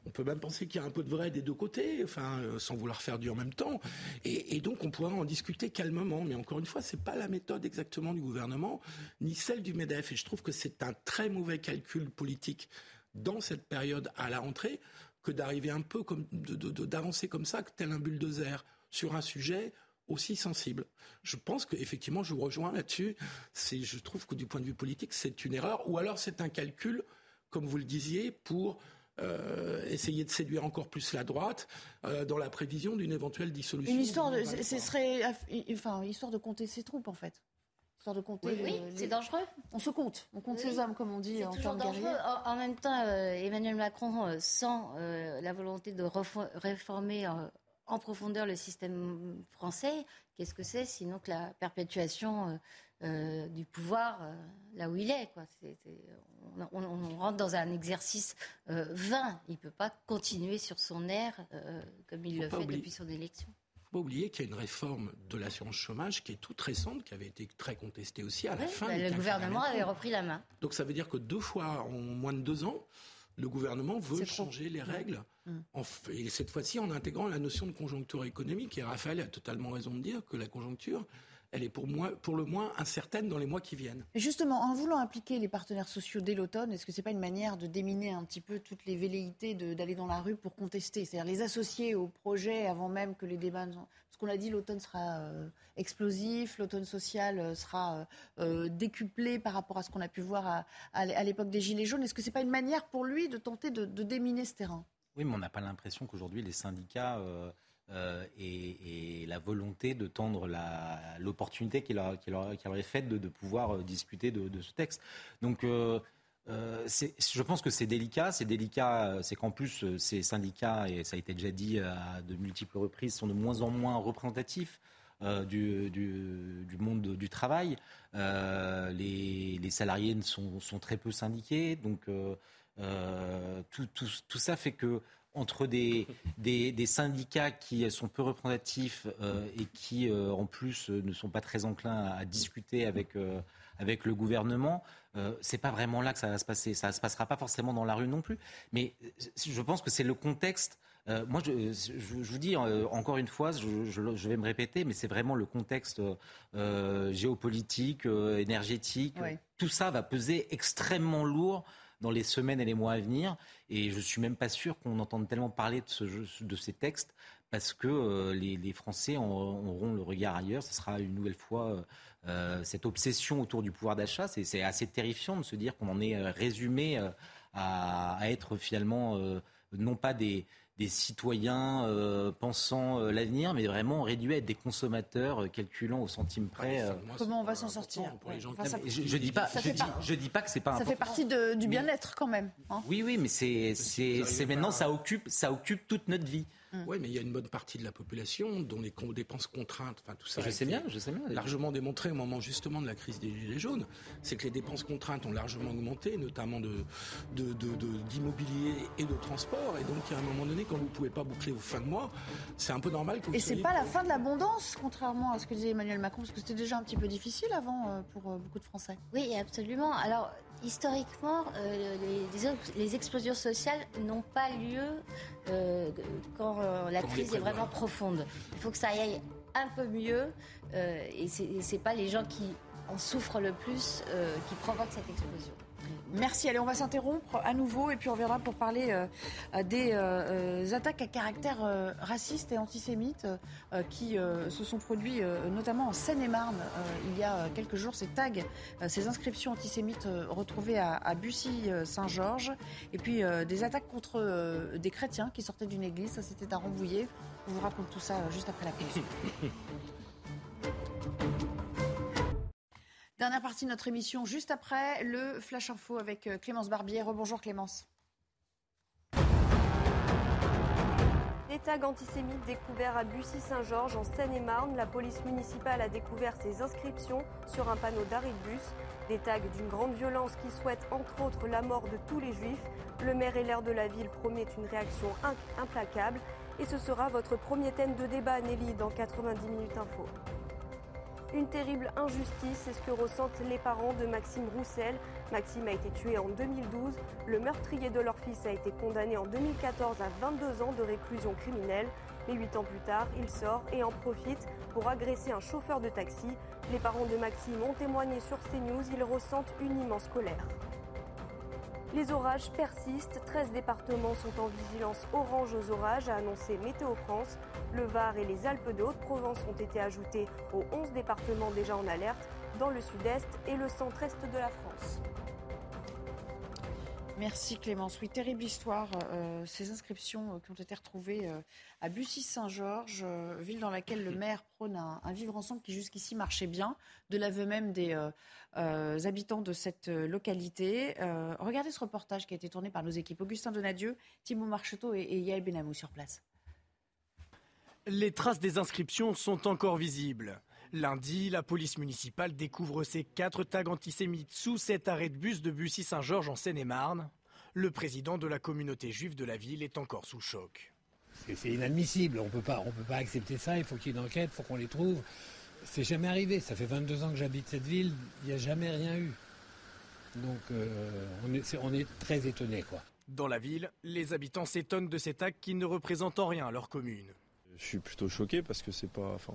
On peut même penser qu'il y a un peu de vrai des deux côtés, enfin, euh, sans vouloir faire du en même temps. Et, donc, on pourrait en discuter calmement. Mais encore une fois, c'est pas la méthode exactement du gouvernement, ni celle du Medef. Et je trouve que c'est un très mauvais calcul politique dans cette période à la rentrée que d'arriver un peu comme d'avancer comme ça, tel un bulldozer sur un sujet aussi sensible. Je pense que effectivement, je vous rejoins là-dessus. C'est, je trouve que du point de vue politique, c'est une erreur, ou alors c'est un calcul comme vous le disiez, pour euh, essayer de séduire encore plus la droite euh, dans la prévision d'une éventuelle dissolution. Une histoire de, ce serait, enfin, histoire de compter ses troupes en fait. Histoire de compter. Oui, c'est dangereux. On se compte, on compte ses hommes comme on dit en termes guerriers. En, en, même temps, Emmanuel Macron, sans la volonté de réformer en profondeur le système français, qu'est-ce que c'est sinon que la perpétuation euh, du pouvoir euh, là où il est. Quoi. on, rentre dans un exercice euh, vain. Il ne peut pas continuer sur son air comme il le fait depuis son élection. Il ne faut pas oublier qu'il y a une réforme de l'assurance chômage qui est toute récente, qui avait été très contestée aussi à la fin. Bah, le gouvernement avait repris la main. Donc ça veut dire que deux fois en moins de deux ans, le gouvernement veut changer les règles, mmh. et cette fois-ci en intégrant la notion de conjoncture économique. Et Raphaël a totalement raison de dire que la conjoncture, elle est pour, moi, pour le moins incertaine dans les mois qui viennent. Justement, en voulant impliquer les partenaires sociaux dès l'automne, est-ce que ce n'est pas une manière de déminer un petit peu toutes les velléités d'aller dans la rue pour contester C'est-à-dire les associer au projet avant même que les débats... Parce qu'on a dit, l'automne sera euh, explosif, l'automne social euh, sera euh, décuplé par rapport à ce qu'on a pu voir à, l'époque des Gilets jaunes. Est-ce que ce n'est pas une manière pour lui de tenter de, déminer ce terrain? Oui, mais on n'a pas l'impression qu'aujourd'hui les syndicats... Euh, et, la volonté de tendre l'opportunité qu'il leur, est faite de, pouvoir euh, discuter de, ce texte. Donc, euh, je pense que c'est délicat. C'est délicat, c'est qu'en plus, ces syndicats, et ça a été déjà dit à de multiples reprises, sont de moins en moins représentatifs. du, monde du travail. les, salariés sont, sont, très peu syndiqués. Donc, tout, tout, ça fait que entre des, des, syndicats qui sont peu représentatifs euh, et qui, euh, en plus, euh, ne sont pas très enclins à, discuter avec, avec le gouvernement, c'est pas vraiment là que ça va se passer. Ça ne se passera pas forcément dans la rue non plus. Mais je pense que c'est le contexte. moi, je, je, vous dis encore une fois, je, je, vais me répéter, mais c'est vraiment le contexte géopolitique, énergétique. Tout ça va peser extrêmement lourd dans les semaines et les mois à venir. Et je ne suis même pas sûr qu'on entende tellement parler de, ce de ces textes parce que euh, les, Français auront le regard ailleurs. Ce sera une nouvelle fois euh, euh, cette obsession autour du pouvoir d'achat. C'est assez terrifiant de se dire qu'on en est résumé à, être finalement non pas des, des citoyens euh, pensant euh, l'avenir, mais vraiment réduits à être des consommateurs euh, calculant au centime près. Comment on va s'en sortir Je, dis pas, je dis, pas que c'est pas. Ça fait partie du bien-être quand même. Hein. oui, oui, mais c'est, c'est, maintenant ça occupe, ça occupe toute notre vie. Mm. Oui, mais il y a une bonne partie de la population dont les dépenses contraintes, enfin tout ça. Je sais bien, je sais bien. Largement démontré au moment justement de la crise des Gilets jaunes, c'est que les dépenses contraintes ont largement augmenté, notamment de, d'immobilier et de transport. Et donc, à un moment donné, quand vous ne pouvez pas boucler vos fins de mois, c'est un peu normal que vous Et c'est pas la fin de l'abondance, contrairement à ce que disait Emmanuel Macron, parce que c'était déjà un petit peu difficile avant euh, pour euh, beaucoup de Français. Oui, absolument. Alors, historiquement, euh, les, explosions sociales n'ont pas lieu euh, quand euh, la crise est vraiment profonde. Il faut que ça aille un peu mieux et ce n'est pas les gens qui en souffrent le plus qui provoquent cette explosion. Merci. Allez, on va s'interrompre à nouveau et puis on reviendra pour parler euh, des euh, attaques à caractère euh, raciste et antisémite qui se sont produits notamment en Seine-et-Marne il y a quelques jours. Ces tags, ces inscriptions antisémites retrouvées à, Bussy-Saint-Georges et puis des attaques contre des chrétiens qui sortaient d'une église. Ça, c'était à Rambouillet. On vous raconte tout ça juste après la pause. Dernière partie de notre émission, juste après le Flash Info avec euh, Clémence Barbier. Rebonjour Clémence. Des tags antisémites découverts à Bussy-Saint-Georges en Seine-et-Marne. La police municipale a découvert ces inscriptions sur un panneau d'arrêt de bus. Des tags d'une grande violence qui souhaitent entre autres la mort de tous les juifs. Le maire et l'air de la ville promettent une réaction implacable. Et ce sera votre premier thème de débat, Nelly, dans 90 minutes info. Une terrible injustice, c'est ce que ressentent les parents de Maxime Roussel. Maxime a été tué en 2012. Le meurtrier de leur fils a été condamné en 2014 à 22 ans de réclusion criminelle. Mais 8 ans plus tard, il sort et en profite pour agresser un chauffeur de taxi. Les parents de Maxime ont témoigné sur CNews, ils ressentent une immense colère. Les orages persistent. 13 départements sont en vigilance orange aux orages, a annoncé Météo France. Le Var et les Alpes de Haute-Provence ont été ajoutés aux 11 départements déjà en alerte dans le sud-est et le centre-est de la France. Merci Clémence. Oui, terrible histoire. Euh, ces inscriptions euh, qui ont été retrouvées euh, à Bussy-Saint-Georges, ville dans laquelle le maire prône un, vivre ensemble qui jusqu'ici marchait bien, de l'aveu même des habitants de cette localité. regardez ce reportage qui a été tourné par nos équipes Augustin Donadieu, Thibaut Marcheteau et, et Yael Benamou sur place. Les traces des inscriptions sont encore visibles. Lundi, la police municipale découvre ces quatre tags antisémites sous cet arrêt de bus de Bussy-Saint-Georges en Seine-et-Marne. Le président de la communauté juive de la ville est encore sous choc. C'est inadmissible, on ne peut pas accepter ça, il faut qu'il y ait une enquête, il faut qu'on les trouve. C'est jamais arrivé, ça fait 22 ans que j'habite cette ville, il n'y a jamais rien eu. Donc euh, on, est, on, est, très étonnés. Quoi. Dans la ville, les habitants s'étonnent de ces tags qui ne représentent en rien leur commune. Je suis plutôt choqué parce que c'est pas. Enfin,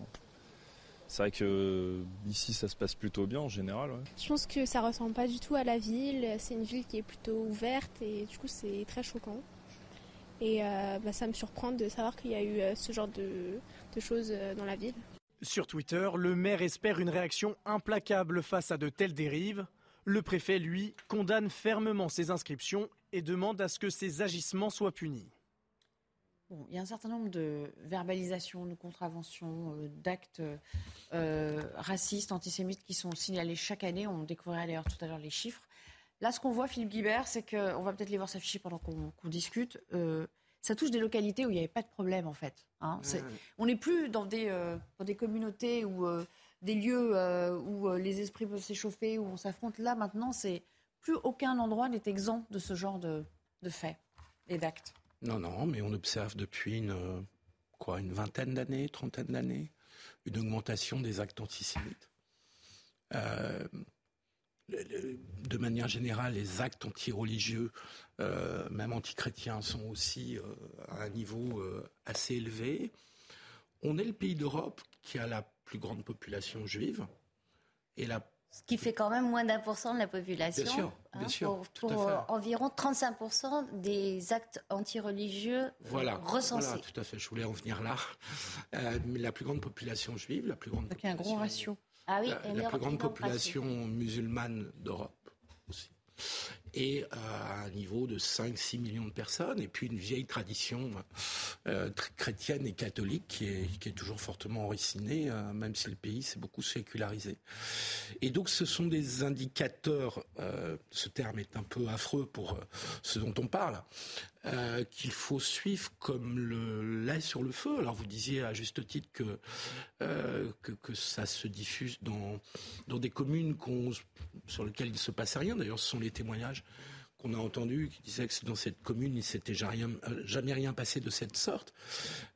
c'est vrai que euh, ici ça se passe plutôt bien en général. Je pense que ça ressemble pas du tout à la ville. C'est une ville qui est plutôt ouverte et du coup c'est très choquant. Et euh, bah, ça me surprend de savoir qu'il y a eu euh, ce genre de, de choses dans la ville. Sur Twitter, le maire espère une réaction implacable face à de telles dérives. Le préfet, lui, condamne fermement ces inscriptions et demande à ce que ces agissements soient punis il y a un certain nombre de verbalisations, de contraventions, euh, d'actes euh, racistes, antisémites qui sont signalés chaque année. On découvrira d'ailleurs tout à l'heure les chiffres. Là, ce qu'on voit, Philippe Guibert, c'est qu'on va peut-être les voir s'afficher pendant qu'on discute. Euh, ça touche des localités où il n'y avait pas de problème, en fait. Hein. On n'est plus dans des, dans des communautés ou des lieux où les esprits peuvent s'échauffer, où on s'affronte. Là, maintenant, c'est plus aucun endroit n'est exempt de ce genre de, de faits et d'actes. Non, non, mais on observe depuis une, euh, quoi, une vingtaine d'années, trentaine d'années, une augmentation des actes antisémites. Euh, de manière générale, les actes anti-religieux, euh, même anti-chrétiens, sont aussi à un niveau assez élevé. On est le pays d'Europe qui a la plus grande population juive et la ce qui fait quand même moins d'un pour cent de la population. Bien sûr, hein, bien sûr. Pour, euh, environ 35% des actes antireligieux voilà, recensés. Voilà, tout à fait. Je voulais en venir là. Euh, la plus grande population juive, la plus grande. Donc il y a un gros ratio. Ah oui, la, plus grande population musulmane d'Europe aussi et à un niveau de 5-6 millions de personnes, et puis une vieille tradition euh, chrétienne et catholique qui est, toujours fortement enracinée, euh, même si le pays s'est beaucoup sécularisé. Et donc ce sont des indicateurs, euh, ce terme est un peu affreux pour ce dont on parle, qu'il faut suivre comme le lait sur le feu. Alors vous disiez à juste titre que, que, que, ça se diffuse dans, dans des communes sur lesquelles il ne se passe rien. D'ailleurs, ce sont les témoignages qu'on a entendus qui disaient que dans cette commune, il ne s'était euh, jamais rien passé de cette sorte.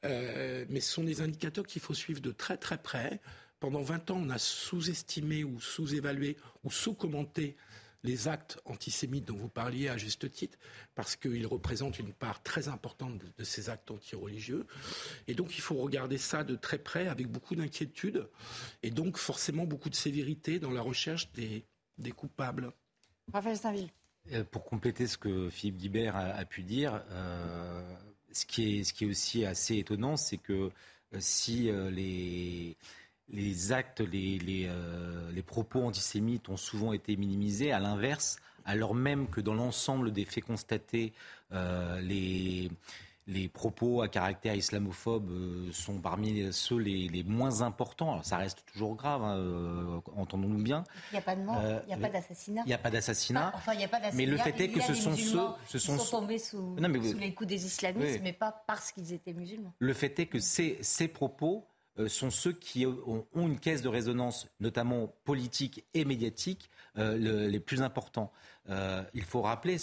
Euh, mais ce sont des indicateurs qu'il faut suivre de très très près. Pendant 20 ans, on a sous-estimé ou sous-évalué ou sous-commenté les actes antisémites dont vous parliez à juste titre, parce qu'ils représentent une part très importante de, ces actes antireligieux. Et donc il faut regarder ça de très près, avec beaucoup d'inquiétude, et donc forcément beaucoup de sévérité dans la recherche des, des coupables. Raphaël Stainville. Euh, pour compléter ce que Philippe Guibert a, pu dire, euh, ce, qui est, ce qui est aussi assez étonnant, c'est que euh, si les, les actes, les, les, les, propos antisémites ont souvent été minimisés, à l'inverse, alors même que dans l'ensemble des faits constatés, les les propos à caractère islamophobe euh, sont parmi ceux les, moins importants. Alors ça reste toujours grave, hein, euh, entendons-nous bien. Il n'y a pas de mort, il n'y a pas d'assassinat. Il n'y a pas d'assassinat. enfin, il n'y a pas d'assassinat. Mais le fait est que ce sont ceux, ce sont, tombés sous, les coups des islamistes, mais pas parce qu'ils étaient musulmans. Le fait est que ces, ces propos euh, sont ceux qui ont, une caisse de résonance, notamment politique et médiatique, les plus importants. Euh, il faut rappeler,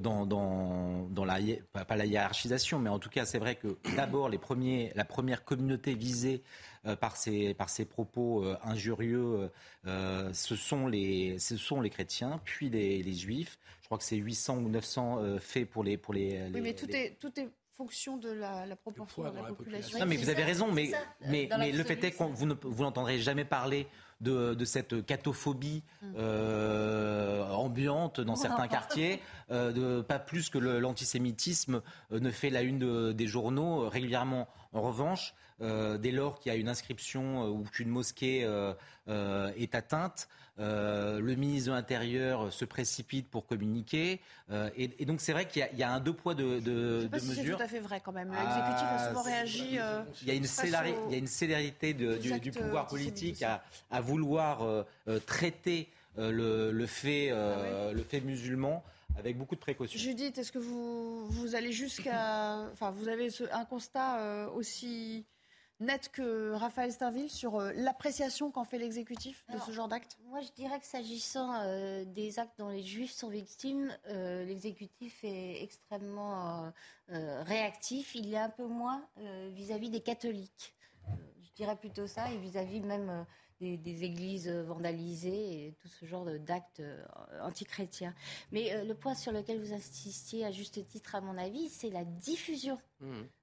dans, dans, dans la, pas la hiérarchisation, mais en tout cas, c'est vrai que d'abord, les premiers, la première communauté visée euh, par, ces, par ces propos euh, injurieux, ce, sont les, ce sont les chrétiens, puis les, les juifs. Je crois que c'est 800 ou 900 faits pour les, pour les, Oui, mais tout est, tout est fonction de la, proportion de la, population. Non, mais vous avez raison, mais, mais, mais le fait est que vous n'entendrez jamais parler de, cette catophobie mm. euh, ambiante dans certains quartiers, euh, de, pas plus que l'antisémitisme euh, ne fait la une des journaux régulièrement. En revanche, euh, dès lors qu'il y a une inscription euh, ou qu'une mosquée euh, euh, est atteinte, euh, le ministre de l'Intérieur se précipite pour communiquer. Euh, et, et donc c'est vrai qu'il y, a- y a un deux poids de, de, Je sais pas de si c'est tout à fait vrai quand même. L'exécutif a Ah, souvent c'est- réagi. euh, Il y a une, il y a célérité de- du, pouvoir politique à, à vouloir euh, euh, traiter euh, le, le fait, euh, le fait musulman avec beaucoup de précautions. Judith, est-ce que vous, vous allez jusqu'à. Enfin, vous avez ce- un constat euh, aussi net que Raphaël Steinville sur euh, l'appréciation qu'en fait l'exécutif de ce genre d'acte Moi, je dirais que s'agissant euh, des actes dont les juifs sont victimes, euh, l'exécutif est extrêmement euh, réactif. Il est un peu moins vis-à-vis des catholiques. Je dirais plutôt ça, et vis-à-vis même des, des églises euh, vandalisées et tout ce genre d'actes euh, antichrétiens. Mais euh, le point sur lequel vous insistiez à juste titre, à mon avis, c'est la diffusion.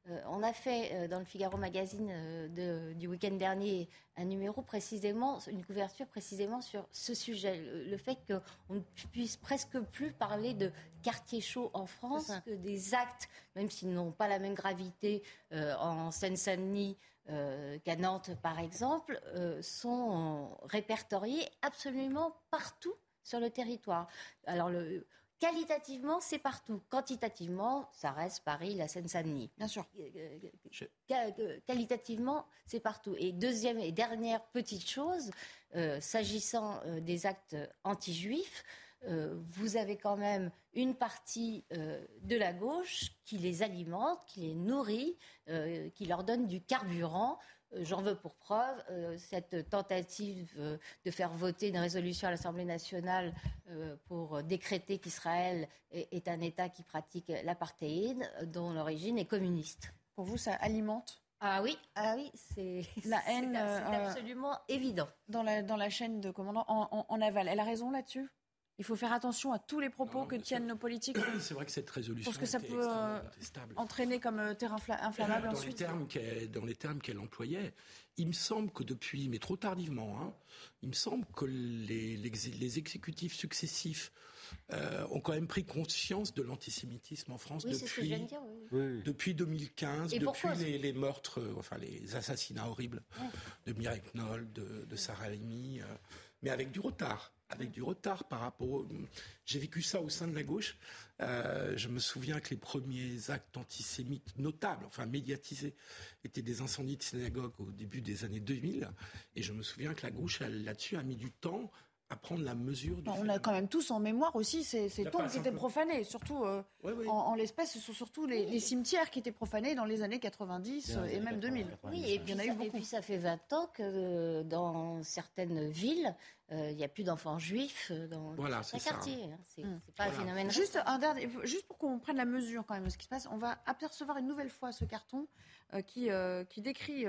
Euh, on a fait euh, dans le Figaro Magazine euh, de- du week-end dernier un numéro précisément, une couverture précisément sur ce sujet. Le, le fait qu'on ne puisse presque plus parler de quartier chaud en France, que des actes, même s'ils n'ont pas la même gravité euh, en Seine-Saint-Denis euh, qu'à Nantes par exemple, euh, sont répertoriés absolument partout sur le territoire. Alors le, qualitativement, c'est partout. Quantitativement, ça reste Paris, la Seine-Saint-Denis. Bien sûr. Ca- euh, Qualitativement, c'est partout. Et deuxième et dernière petite chose, euh, s'agissant euh, des actes anti-juifs, euh, vous avez quand même une partie euh, de la gauche qui les alimente, qui les nourrit, euh, qui leur donne du carburant. Euh, J'en veux pour preuve euh, cette tentative euh, de faire voter une résolution à l'Assemblée nationale euh, pour décréter qu'Israël est, est un État qui pratique l'apartheid, euh, dont l'origine est communiste. Pour vous, ça alimente? Ah oui, ah oui, c'est la haine c'est euh, absolument évident. dans la, dans la chaîne de commandant en, en- en aval. Elle a raison là-dessus? Il faut faire attention à tous les propos que tiennent nos politiques. C'est vrai que cette résolution Parce que ça peut euh, entraîner comme euh, terrain fla- inflammable dans les ensuite. termes dans les termes qu'elle employait, il me semble que depuis, mais trop tardivement, hein, il me semble que les, les- les exécutifs successifs euh, ont quand même pris conscience de l'antisémitisme en France Oui, c'est ce que je depuis, viens de dire. oui, oui. depuis 2015, Et pour depuis les, les meurtres, enfin les assassinats horribles de Mireille Knoll, de, de Sarah Halimi, euh, mais avec du retard. Avec du retard par rapport. J'ai vécu ça au sein de la gauche. Euh, je me souviens que les premiers actes antisémites notables, enfin médiatisés, étaient des incendies de synagogues au début des années 2000. Et je me souviens que la gauche, là-dessus, a mis du temps à prendre la mesure du on a quand même tous en mémoire aussi ces, tombes qui étaient profanées. Surtout, euh, En, en l'espèce, ce sont surtout les, les cimetières qui étaient profanés dans les années 90 euh, et même 2000. Oui, et puis, ça, eu et beaucoup. puis ça fait 20 ans que euh, dans certaines villes, euh, il n'y a plus d'enfants juifs dans Voilà, certains quartiers. hein. C'est Mm. c'est pas un phénomène Juste, un dernier, juste pour qu'on prenne la mesure quand même de ce qui se passe, on va apercevoir une nouvelle fois ce carton euh, qui, euh, qui décrit,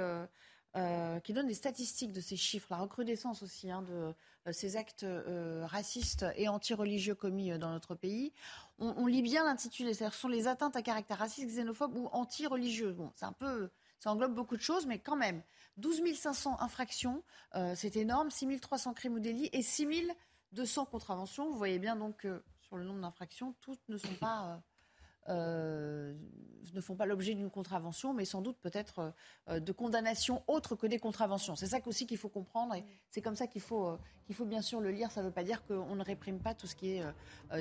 euh, qui donne des statistiques de ces chiffres, la recrudescence aussi hein, de euh, ces actes euh, racistes et anti-religieux commis dans notre pays. On, lit bien l'intitulé, c'est-à-dire ce sont les atteintes à caractère raciste, xénophobe ou anti-religieux. Bon, c'est un peu, ça englobe beaucoup de choses, mais quand même, 12 500 infractions, c'est énorme, 6 300 crimes ou délits et 6 200 contraventions. Vous voyez bien donc que sur le nombre d'infractions, toutes ne sont pas euh, ne font pas l'objet d'une contravention, mais sans doute peut-être euh, de condamnations autres que des contraventions. C'est ça aussi qu'il faut comprendre, et c'est comme ça qu'il faut, euh, qu'il faut bien sûr le lire. Ça ne veut pas dire qu'on ne réprime pas tout ce qui est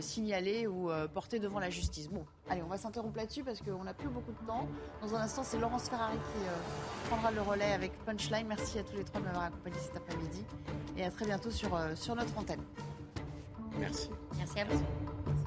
signalé ou euh, porté devant la justice. Bon, allez, on va s'interrompre là-dessus parce qu'on n'a plus beaucoup de temps. Dans un instant, c'est Laurence Ferrari qui euh, prendra le relais avec Punchline. Merci à tous les trois de m'avoir accompagné cet après-midi, et à très bientôt sur, euh, sur notre antenne. Merci. Merci à vous.